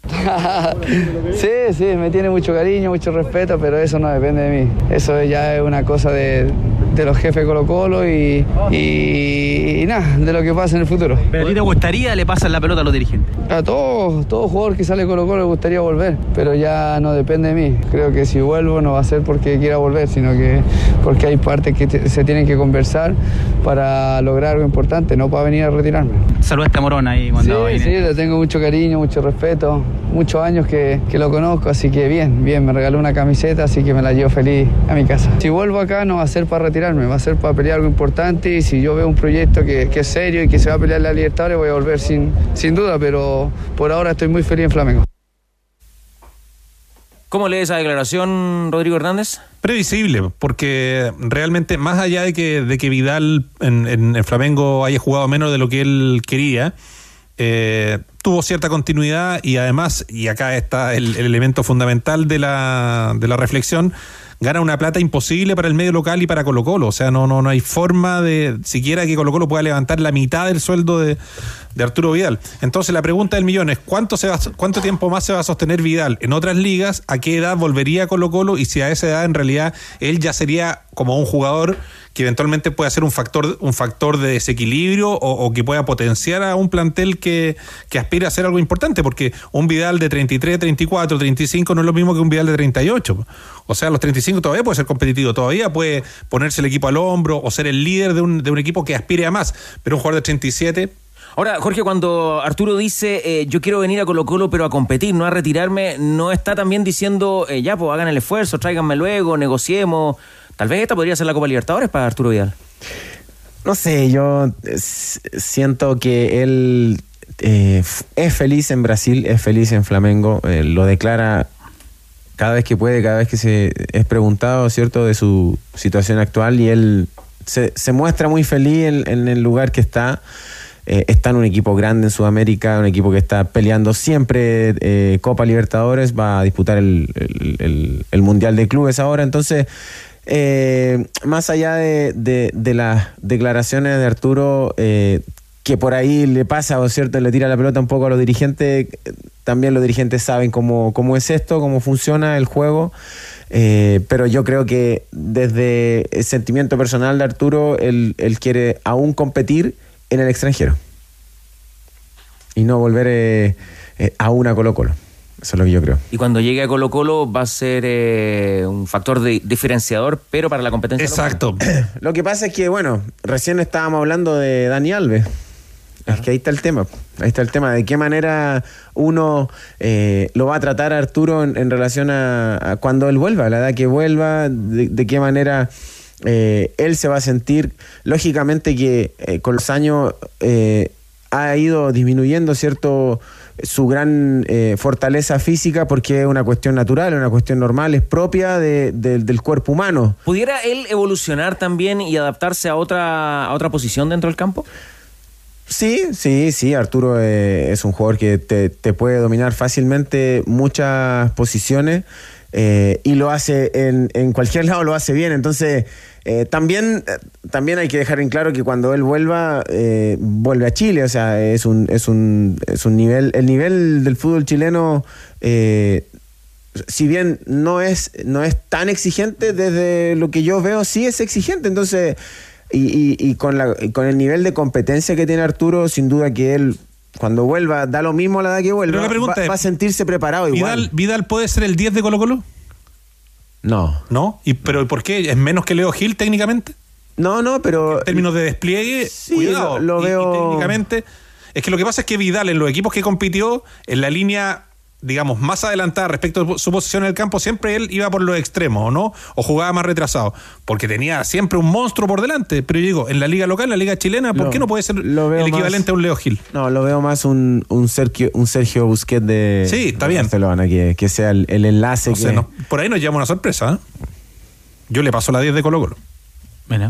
sí, sí, me tiene mucho cariño, mucho respeto, pero eso no depende de mí. Eso ya es una cosa de, de los jefes Colo Colo y, y, y nada, de lo que pasa en el futuro. ¿Pero a ti te gustaría le pasan la pelota a los dirigentes? A todo, todo jugador que sale Colo Colo le gustaría volver, pero ya no depende de mí. Creo que si vuelvo no va a ser porque quiera volver, sino que porque hay partes que te- se tienen que conversar para lograr algo importante, no para venir a retirarme. Saludaste a Morón ahí cuando Sí, sí, le tengo mucho cariño, mucho respeto, muchos años que, que lo conozco, así que bien, bien, me regaló una camiseta, así que me la llevo feliz a mi casa. Si vuelvo acá no va a ser para retirarme, va a ser para pelear algo importante y si yo veo un proyecto que, que es serio y que se va a pelear la Libertadores voy a volver sin, sin duda, pero por ahora estoy muy feliz en Flamengo. ¿Cómo lee esa declaración, Rodrigo Hernández? Previsible, porque realmente, más allá de que, de que Vidal en, en Flamengo haya jugado menos de lo que él quería, eh, tuvo cierta continuidad y además, y acá está el, el elemento fundamental de la, de la reflexión, gana una plata imposible para el medio local y para Colo Colo. O sea, no, no, no hay forma de siquiera que Colo Colo pueda levantar la mitad del sueldo de, Arturo Vidal. Entonces la pregunta del millón es ¿cuánto, se va, ¿cuánto tiempo más se va a sostener Vidal en otras ligas? ¿A qué edad volvería Colo Colo? Y si a esa edad en realidad él ya sería como un jugador que eventualmente pueda ser un factor, un factor de desequilibrio o, que pueda potenciar a un plantel que, que aspire a hacer algo importante, porque un Vidal de 33, 34, 35 no es lo mismo que un Vidal de 38. O sea, los 35 todavía puede ser competitivo, todavía puede ponerse el equipo al hombro o ser el líder de un, de un equipo que aspire a más, pero un jugador de 37 Ahora, Jorge, cuando Arturo dice eh, yo quiero venir a Colo Colo pero a competir, no a retirarme, no está también diciendo eh, ya, pues hagan el esfuerzo, tráiganme luego, negociemos. Tal vez esta podría ser la Copa Libertadores para Arturo Vidal. No sé, yo eh, siento que él eh, es feliz en Brasil, es feliz en Flamengo, eh, lo declara cada vez que puede, cada vez que se es preguntado, ¿cierto?, de su situación actual y él se, se muestra muy feliz en, en el lugar que está. eh, está en un equipo grande en Sudamérica, un equipo que está peleando siempre eh, Copa Libertadores, va a disputar el, el- Mundial de Clubes ahora, entonces... eh, más allá de, de- de las declaraciones de Arturo, eh, que por ahí le pasa, o cierto, le tira la pelota un poco a los dirigentes, también los dirigentes saben cómo, cómo es esto, cómo funciona el juego. Eh, pero yo creo que desde el sentimiento personal de Arturo, él, él quiere aún competir en el extranjero y no volver eh, eh, aún a Colo Colo. Eso es lo que yo creo. Y cuando llegue a Colo Colo va a ser eh, un factor de- diferenciador, pero para la competencia. Exacto. Lo que pasa es que, bueno, recién estábamos hablando de Dani Alves. Es que ahí está el tema. Ahí está el tema. De qué manera uno eh, lo va a tratar Arturo en, relación a, cuando él vuelva, la edad que vuelva, de, qué manera eh, él se va a sentir. Lógicamente que eh, con los años ha ido disminuyendo, ¿cierto? su gran eh, fortaleza física porque es una cuestión natural, una cuestión normal, es propia de- del cuerpo humano. ¿Pudiera él evolucionar también y adaptarse a otra, a otra posición dentro del campo? Sí, sí, sí, Arturo eh, es un jugador que te, puede dominar fácilmente muchas posiciones eh, y lo hace en, en cualquier lado, lo hace bien. Entonces, eh, también, eh, también hay que dejar en claro que cuando él vuelva, vuelve a Chile, o sea, es un, es un, es un nivel, el nivel del fútbol chileno... si bien no es, no es tan exigente, desde lo que yo veo sí es exigente. Entonces, y, y- y con, la, y con el nivel de competencia que tiene Arturo, sin duda que él, cuando vuelva, da lo mismo a la edad que vuelva, Pero la pregunta va, es, va a sentirse preparado igual. ¿Vidal, ¿Vidal puede ser el 10 de Colo Colo? No. ¿No? ¿Y, ¿Pero por qué? ¿Es menos que Leo Gil técnicamente? No, no, pero... En términos de despliegue, cuidado. lo- lo Y- y veo- técnicamente, es que lo que pasa es que Vidal en los equipos que compitió, en la línea digamos, más adelantada respecto a su posición en el campo, siempre él iba por los extremos, ¿o no? O jugaba más retrasado, porque tenía siempre un monstruo por delante. Pero yo digo, en la liga local, en la liga chilena, ¿por Lo- qué no puede ser lo veo el equivalente más- a un Leo Gil? No, lo veo más un, un Sergio, un Sergio Busquets de, Sí, está de bien. Barcelona, que, que sea el, el enlace No que, sé, no. por ahí nos llama una sorpresa. ¿eh? Yo le paso la 10 de Colo Colo.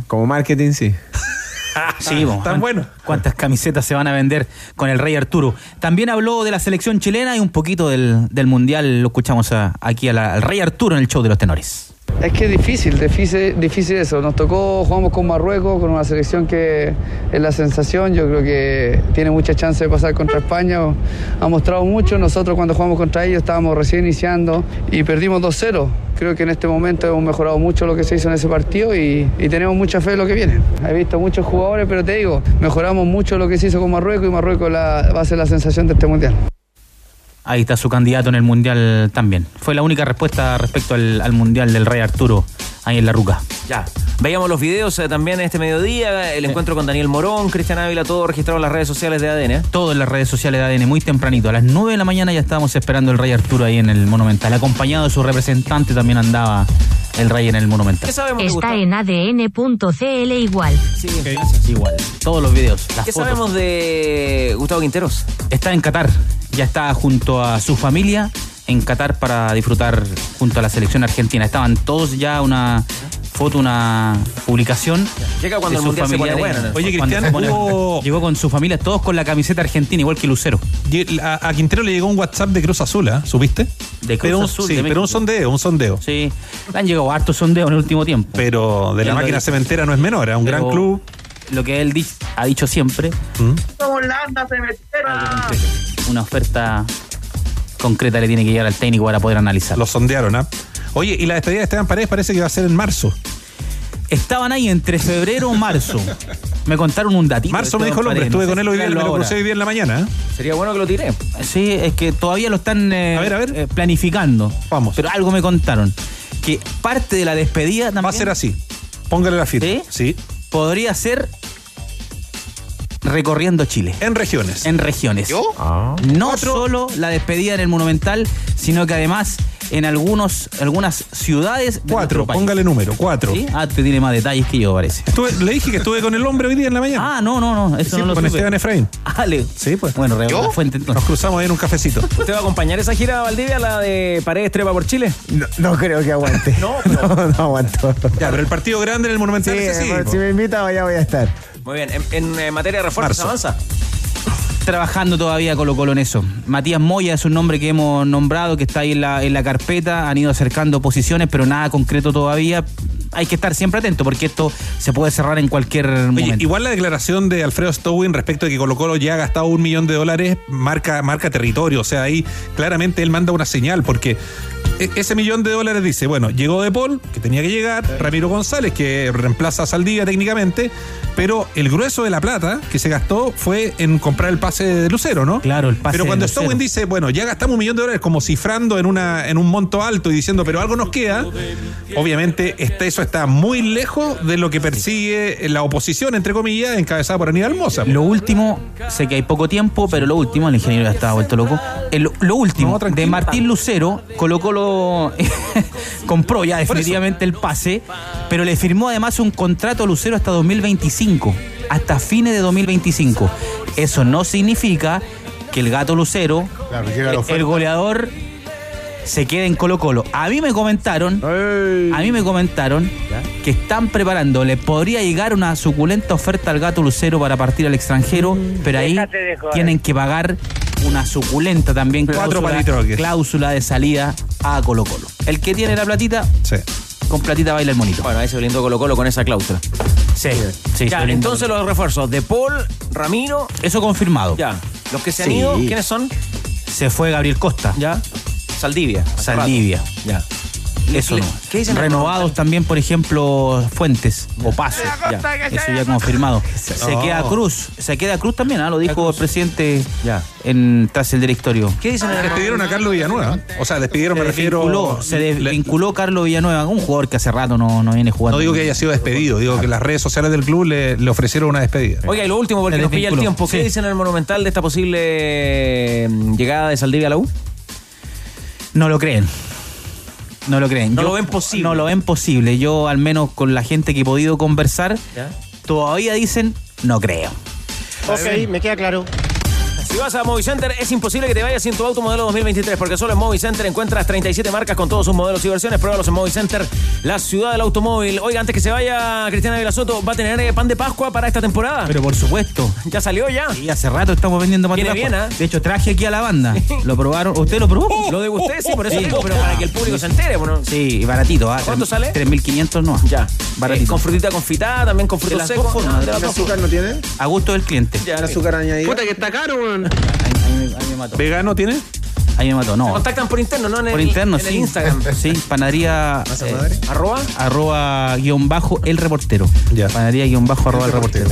como marketing, sí. Sí, bo. Tan bueno. ¿Cuántas camisetas se van a vender con el Rey Arturo? También habló de la selección chilena y un poquito del, del Mundial. Lo escuchamos a- aquí a la- al Rey Arturo en el show de los tenores. Es que es difícil, difícil, difícil eso. Nos tocó, jugamos con Marruecos, con una selección que es la sensación. Yo creo que tiene mucha chance de pasar contra España. Ha mostrado mucho. Nosotros cuando jugamos contra ellos estábamos recién iniciando y perdimos 2-0. Creo que en este momento hemos mejorado mucho lo que se hizo en ese partido y, tenemos mucha fe en lo que viene. He visto muchos jugadores, pero te digo, mejoramos mucho lo que se hizo con Marruecos y Marruecos la- va a ser la sensación de este mundial. Ahí está su candidato en el Mundial también. Fue la única respuesta respecto al, al Mundial del Rey Arturo, ahí en la Ruca. Ya. Veíamos los videos eh, también este mediodía, el encuentro con Daniel Morón, Cristian Ávila, todo registrado en las redes sociales de ADN. ¿eh? Todo en las redes sociales de ADN, muy tempranito. A las 9 de la mañana ya estábamos esperando el Rey Arturo ahí en el Monumental. Acompañado de su representante también andaba el Rey en el Monumental. ¿Qué sabemos de Está en ADN.cl igual. Sí. Igual, todos los videos, las ¿Qué fotos. sabemos de Gustavo Quinteros? Está en Qatar, ya está junto a su familia en Qatar para disfrutar junto a la selección argentina. Estaban todos ya una foto, una publicación. Llega cuando de el mundial se pone familiares. bueno, ¿no? Oye, Cuando Cristian, se pone- llegó con su familia, todos con la camiseta argentina, igual que Lucero. A, a Quintero le llegó un WhatsApp de Cruz Azul, ¿ah? ¿supiste? De Cruz pero un, Azul, Sí, de pero un sondeo, un sondeo. Sí, le han llegado hartos sondeos en el último tiempo. Pero de la máquina cementera no es menor, es un Pero gran club. Lo que él di- ha dicho siempre, una oferta concreta le tiene que llegar al técnico para poder analizar. Lo sondearon, ¿ah? Oye, y la despedida de Esteban Paredes parece que va a ser en marzo. Estaban ahí entre febrero y marzo. Me contaron un datito. Marzo me dijo el hombre, estuve no con él hoy día, me lo crucé hoy día en la mañana. ¿eh? Sería bueno que lo tiré. Sí, es que todavía lo están eh, A ver, a ver. eh, planificando. Vamos. Pero algo me contaron. Que parte de la despedida también Va a ser así. Póngale la firma. ¿Sí? Sí. Podría ser recorriendo Chile. En regiones. En regiones. No solo la despedida en el Monumental, sino que además en algunos, algunas ciudades. de Cuatro, país. póngale número, cuatro. ¿Sí? Ah, te tiene más detalles que yo, parece. Estuve- le dije que estuve con el hombre hoy día en la mañana. Ah, no, no, no. Eso Sí, no lo con supe. Esteban Efraín. Ah, le- Sí, pues. Bueno, la fuente entonces. Nos cruzamos ahí en un cafecito. ¿Usted va a acompañar esa gira a Valdivia, la de Paredes Trepa por Chile? No, no creo que aguante. No, no, no aguanto. Ya, pero el partido grande en el Monumental sí. eh, po. si me invita, ya voy a estar. Muy bien. En, en, eh, materia de refuerzos, Marzo. ¿avanza? trabajando todavía Colo Colo en eso. Matías Moya es un nombre que hemos nombrado, que está ahí en la, en la carpeta, han ido acercando posiciones, pero nada concreto todavía. Hay que estar siempre atento porque esto se puede cerrar en cualquier Oye, momento. igual la declaración de Alfredo Stowin respecto de que Colo Colo ya ha gastado un millón de dólares marca, marca territorio. O sea, ahí claramente él manda una señal porque ese millón de dólares dice, bueno, llegó De Paul, que tenía que llegar, Ramiro González, que reemplaza a Saldivia técnicamente, pero el grueso de la plata que se gastó fue en comprar el pase de Lucero, ¿no? Claro, el pase Pero de cuando Lucero. Stowin dice, bueno, ya gastamos un millón de dólares como cifrando en, una, en un monto alto y diciendo, pero algo nos queda, obviamente este, eso está muy lejos de lo que persigue la oposición, entre comillas, encabezada por Aníbal Moza. Lo último, sé que hay poco tiempo, pero lo último, el ingeniero ya estaba vuelto loco. El- lo último, de Martín Lucero, Colo Compró ya definitivamente el pase, pero le firmó además un contrato a Lucero hasta 2025, hasta fines de 2025. Eso no significa que el gato Lucero, Claro, el, goleador, se quede en Colo Colo. A mí me comentaron, a mí me comentaron que están preparando, le podría llegar una suculenta oferta al gato Lucero para partir al extranjero, pero ahí tienen que pagar una suculenta también Cuatro cláusula, cláusula de salida a Colo Colo. El que tiene la platita, Sí. con platita baila el monito. Bueno, ahí se blindó Colo Colo con esa cláusula. Sí, sí, ya, entonces los refuerzos de Paul, Ramiro, Eso confirmado. ya. Los que se han Sí. ido, ¿quiénes son? Se fue Gabriel Costa. Ya. Saldivia. Saldivia. rato. Ya. Eso no. ¿Qué dicen? Renovados también, por ejemplo, Fuentes o Paso. Ya. Eso ya confirmado. Se queda Cruz. Se queda Cruz también, ¿ah? lo dijo el presidente Ya. en, tras el directorio. ¿Qué dicen Despidieron a Carlos Villanueva. O sea, despidieron, me Se refiero. desvinculó, se desvinculó Carlos Villanueva, un jugador que hace rato no, no viene jugando. No digo que haya sido despedido, digo que las redes sociales del club le, le ofrecieron una despedida. Oiga, y lo último, porque Se nos pilla el tiempo. ¿Qué Sí. dicen en el Monumental de esta posible mm, llegada de Saldivia a la U? No lo creen. No lo creen. No Yo- lo ven posible. No lo ven posible. Yo, al menos con la gente que he podido conversar, todavía dicen, no creo. Ok, me queda claro. Si vas a Movicenter, es imposible que te vayas sin tu auto modelo 2023, porque solo en Movicenter encuentras 37 marcas con todos sus modelos y versiones. Pruébalos en Movicenter, la ciudad del automóvil. Oiga, antes que se vaya Cristiana Vilasoto, ¿va a tener eh, pan de Pascua para esta temporada? Pero por supuesto. ¿Ya salió ya? Y hace rato estamos vendiendo Viene Pascua. bien, ¿ah? De hecho, traje aquí a la banda. ¿Lo probaron? ¿Usted lo probó? Lo de usted, sí, por eso Sí. digo, pero para que el público se entere. Bueno, Sí, baratito. ¿ah? ¿Cuánto sale? 3.500 no. ya. Baratito. Eh, con frutita confitada, también con frutos secos. de dos azúcar no tiene? A gusto del cliente. Ya, ¿Un azúcar añadido? Puta que está caro, weón. Ahí, ahí me- ahí me mató. ¿Vegano tiene? Ahí me mató. Se No. contactan por interno, ¿no? En Por el, interno, en el sí. Instagram. Sí, panadería. ¿Masa eh? Arroba. arroba guion bajo el reportero. Ya. Panadería guion bajo arroba el reportero.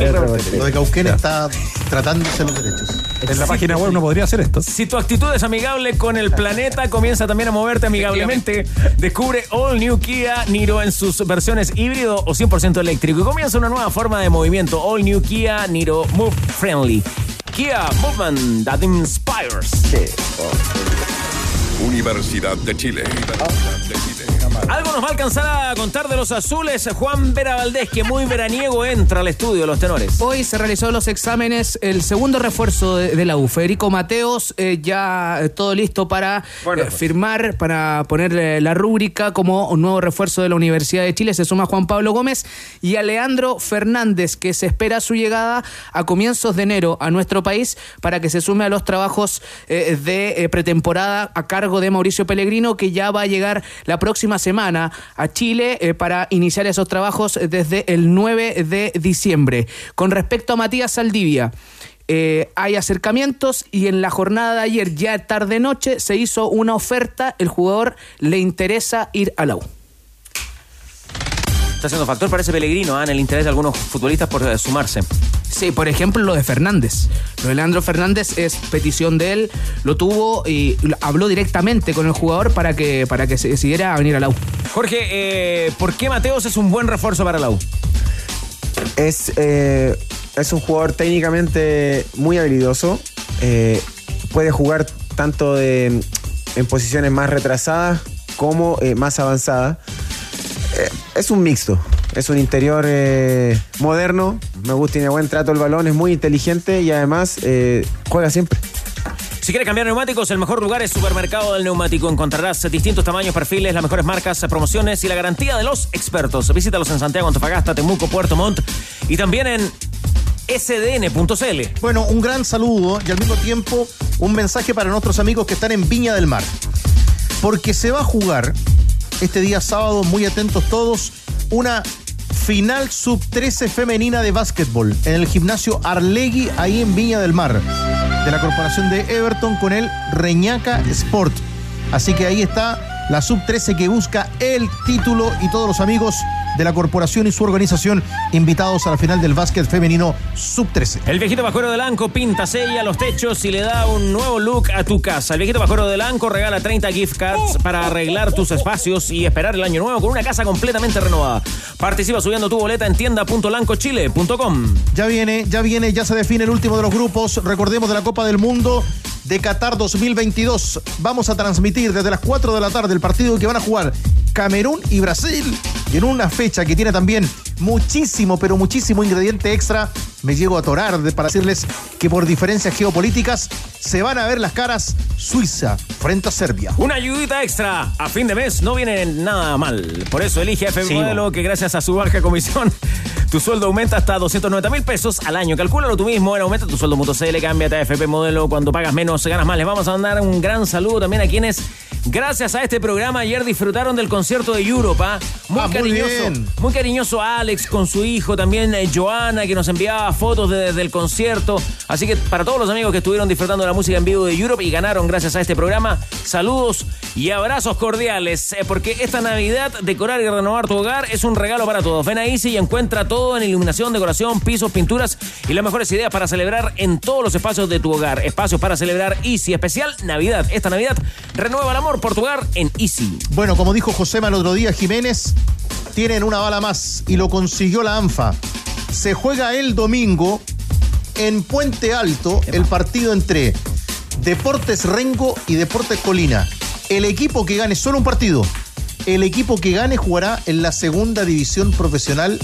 Lo de Cauquén está tratándose los derechos. En la página web no podría hacer esto. Si tu actitud es amigable con el planeta, comienza también a moverte amigablemente. Descubre All New Kia Niro en sus versiones híbrido o 100% eléctrico y comienza una nueva forma de movimiento. All New Kia Niro Move Friendly. Kia Movement that inspires. Universidad de Chile. Algo nos va a alcanzar a contar de los azules. Juan Vera Valdés, que muy veraniego entra al estudio de los tenores. Hoy se realizó los exámenes, el segundo refuerzo de, de la U. Federico Mateos, eh, ya eh, todo listo para eh, firmar, para poner la rúbrica como un nuevo refuerzo de la Universidad de Chile. Se suma Juan Pablo Gómez y a Leandro Fernández, que se espera su llegada a comienzos de enero a nuestro país para que se sume a los trabajos eh, de eh, pretemporada a cargo de Mauricio Pellegrino, que ya va a llegar la próxima semana a Chile eh, para iniciar esos trabajos desde el 9 de diciembre. Con respecto a Matías Saldivia, eh, hay acercamientos y en la jornada de ayer, ya tarde-noche, se hizo una oferta. El jugador le interesa ir a la U. Está siendo factor, parece Pellegrino, ¿ah? en el interés de algunos futbolistas por eh, sumarse. Sí, por ejemplo, lo de Fernández. Lo de Leandro Fernández es petición de él, lo tuvo y habló directamente con el jugador para que, para que se decidiera a venir a la U. Jorge, eh, ¿por qué Mateos es un buen refuerzo para la U? Es, eh, es un jugador técnicamente muy habilidoso. eh, puede jugar tanto de- en posiciones más retrasadas como eh, más avanzadas. Eh, es un mixto. Es un interior eh, moderno. Me gusta, tiene buen trato el balón, es muy inteligente y además eh, juega siempre. Si quieres cambiar neumáticos, el mejor lugar es Supermercado del Neumático. Encontrarás distintos tamaños, perfiles, las mejores marcas, promociones y la garantía de los expertos. Visítalos en Santiago, Antofagasta, Temuco, Puerto Montt y también en sdn.cl. Bueno, un gran saludo y al mismo tiempo un mensaje para nuestros amigos que están en Viña del Mar. Porque se va a jugar este día sábado, muy atentos todos, una final sub-13 femenina de básquetbol en el gimnasio Arlegui, ahí en Viña del Mar, de la corporación de Everton con el Reñaca Sport. Así que ahí está la sub-13 que busca el título y todos los amigos de la corporación y su organización invitados a la final del básquet femenino sub-13. El viejito Bajoro del Anco pinta, sella los techos y le da un nuevo look a tu casa. El viejito Bajoro del Anco regala 30 gift cards para arreglar tus espacios y esperar el año nuevo con una casa completamente renovada. Participa subiendo tu boleta en tienda.lancochile.com. Ya viene, ya viene, ya se define el último de los grupos. Recordemos de la Copa del Mundo de Qatar 2022. Vamos a transmitir desde las 4 de la tarde el partido que van a jugar Camerún y Brasil. Y en una fecha que tiene también muchísimo, pero muchísimo ingrediente extra, me llego a atorar de- para decirles que por diferencias geopolíticas se van a ver las caras Suiza frente a Serbia. Una ayudita extra a fin de mes no viene nada mal. Por eso elige FM Sí, Modelo que gracias a su baja comisión tu sueldo aumenta hasta 290 mil pesos al año. Calcúlalo tú mismo en aumenta tu sueldo CL, cámbiate a FP Modelo. Cuando pagas menos, ganas más. Les vamos a mandar un gran saludo también a quienes, gracias a este programa, ayer disfrutaron del concierto de Europa. Muy Ah, cariñoso. Muy cariñoso Alex con su hijo, también eh, Joana, que nos enviaba fotos de- del concierto. Así que para todos los amigos que estuvieron disfrutando de la música en vivo de Europe y ganaron gracias a este programa, saludos y abrazos cordiales, eh, porque esta Navidad decorar y renovar tu hogar es un regalo para todos. Ven a Easy y encuentra todo en iluminación, decoración, pisos, pinturas y las mejores ideas para celebrar en todos los espacios de tu hogar. Espacios para celebrar Easy, especial Navidad. Esta Navidad renueva el amor por tu hogar en Easy. Bueno, como dijo Josema el otro día, Jiménez, tienen una bala más y lo consiguió la ANFA. Se juega el domingo en Puente Alto el partido entre Deportes Rengo y Deportes Colina. El equipo que gane solo un partido. El equipo que gane jugará en la segunda división profesional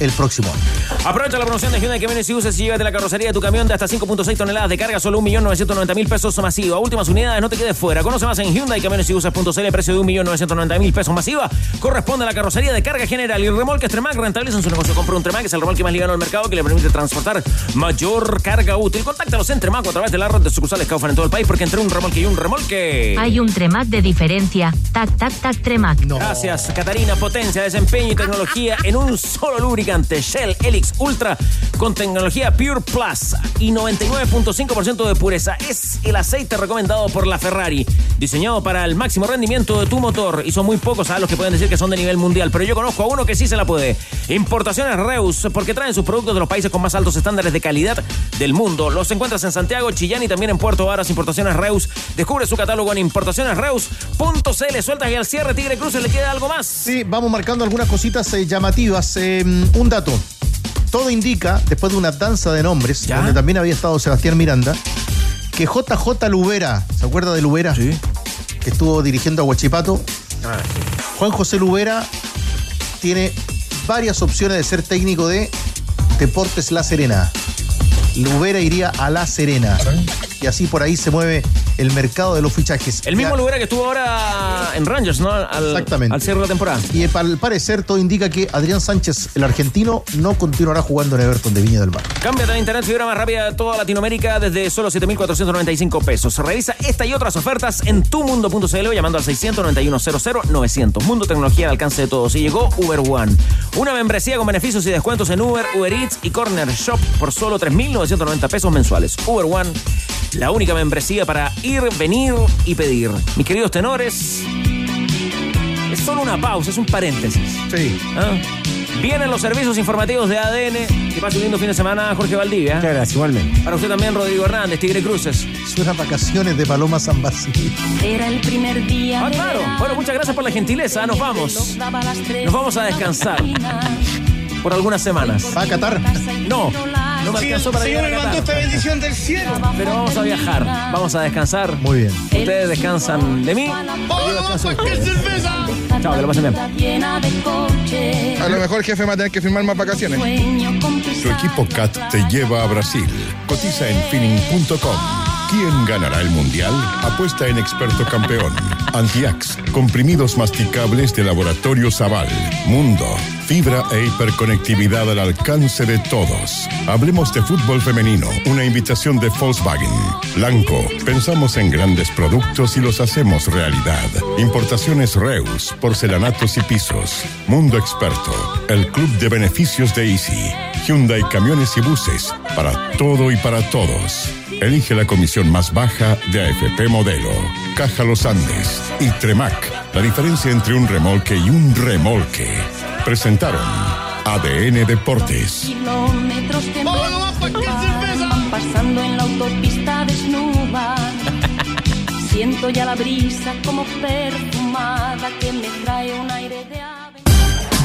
el próximo año. Aprovecha la promoción de Hyundai Camiones y uses y llévate la carrocería de tu camión de hasta 5.6 toneladas de carga, solo 1.990.000 pesos masiva. Últimas unidades, no te quedes fuera. Conoce más en Hyundai Camiones y usas.cl, precio de 1.990.000 pesos masiva. Corresponde a la carrocería de carga general y el remolque Tremac rentabiliza en su negocio. Compra un Tremac, es el remolque más ligado al mercado que le permite transportar mayor carga útil. Contáctalos en Tremac o a través de la red de sucursales Kaufman en todo el país, porque entre un remolque y un remolque. Hay un Tremac de diferencia. Tac, tac, tac, Tremac. Gracias, Catarina. Potencia, desempeño y tecnología en un solo lubricante. Shell Helix Ultra con tecnología Pure Plus y 99.5% de pureza. Es el aceite recomendado por la Ferrari. Diseñado para el máximo rendimiento de tu motor. Y son muy pocos a los que pueden decir que son de nivel mundial. Pero yo conozco a uno que sí se la puede. Importaciones Reus, porque traen sus productos de los países con más altos estándares de calidad del mundo. Los encuentras en Santiago, Chillán y también en Puerto Varas. Importaciones Reus. Descubre su catálogo en importacionesreus.cl. Sueltas y al cierre Tigre Cruces le queda algo más. Sí, vamos marcando algunas cositas eh, llamativas. Eh, un dato. Todo indica, después de una danza de nombres, donde también había estado Sebastián Miranda, que JJ Lubera, ¿se acuerda de Lubera? Sí. Que estuvo dirigiendo a Huachipato. Juan José Lubera tiene varias opciones de ser técnico de Deportes La Serena. Lubera iría a La Serena. Y así por ahí se mueve el mercado de los fichajes. El mismo Ya- lugar que estuvo ahora en Rangers, ¿no? Al, Exactamente. Al cierre de la temporada. Y al parecer todo indica que Adrián Sánchez, el argentino, no continuará jugando en Everton de Viña del Mar. Cámbiate a internet fibra más rápida de toda Latinoamérica desde solo 7.495 pesos. Revisa esta y otras ofertas en tumundo.cl llamando al 691-00-900. Mundo Tecnología al alcance de todos. Y llegó Uber One. Una membresía con beneficios y descuentos en Uber, Uber Eats y Corner Shop por solo 3.990 pesos mensuales. Uber One, la única membresía para ir, venir y pedir. Mis queridos tenores, es solo una pausa, es un paréntesis. Sí. ¿Ah? Vienen los servicios informativos de ADN. Que pase un lindo fin de semana, Jorge Valdivia. Muchas gracias, igualmente. Para usted también, Rodrigo Hernández, Tigre Cruces. Suenan vacaciones de Paloma San Basilio. Era el primer día. Ah, claro. Bueno, muchas gracias por la gentileza. Nos vamos. Nos vamos a descansar. Por algunas semanas. ¿Va a Qatar? No, no me alcanzó para Señor, llegar me mandó esta bendición del cielo. Pero vamos a viajar. Vamos a descansar. Muy bien. Ustedes descansan de mí. Yo descanso de ustedes. Chao, que lo pasen bien. A lo mejor jefe va a tener que firmar más vacaciones. Tu equipo CAT te lleva a Brasil. Cotiza en finning.com. ¿Quién ganará el mundial? Apuesta en experto campeón. Antiax, comprimidos masticables de laboratorio Zaval. Mundo, fibra e hiperconectividad al alcance de todos. Hablemos de fútbol femenino, una invitación de Volkswagen. Blanco, pensamos en grandes productos y los hacemos realidad. Importaciones Reus, porcelanatos y pisos. Mundo Experto, el club de beneficios de Easy. Hyundai Camiones y Buses, para todo y para todos. Elige la comisión más baja de AFP Modelo. Caja Los Andes y Tremac. La diferencia entre un remolque y un remolque. Presentaron ADN Deportes. Kilómetros que van pasando en la autopista desnuda. Siento ya la brisa como perfumada que me trae un aire de.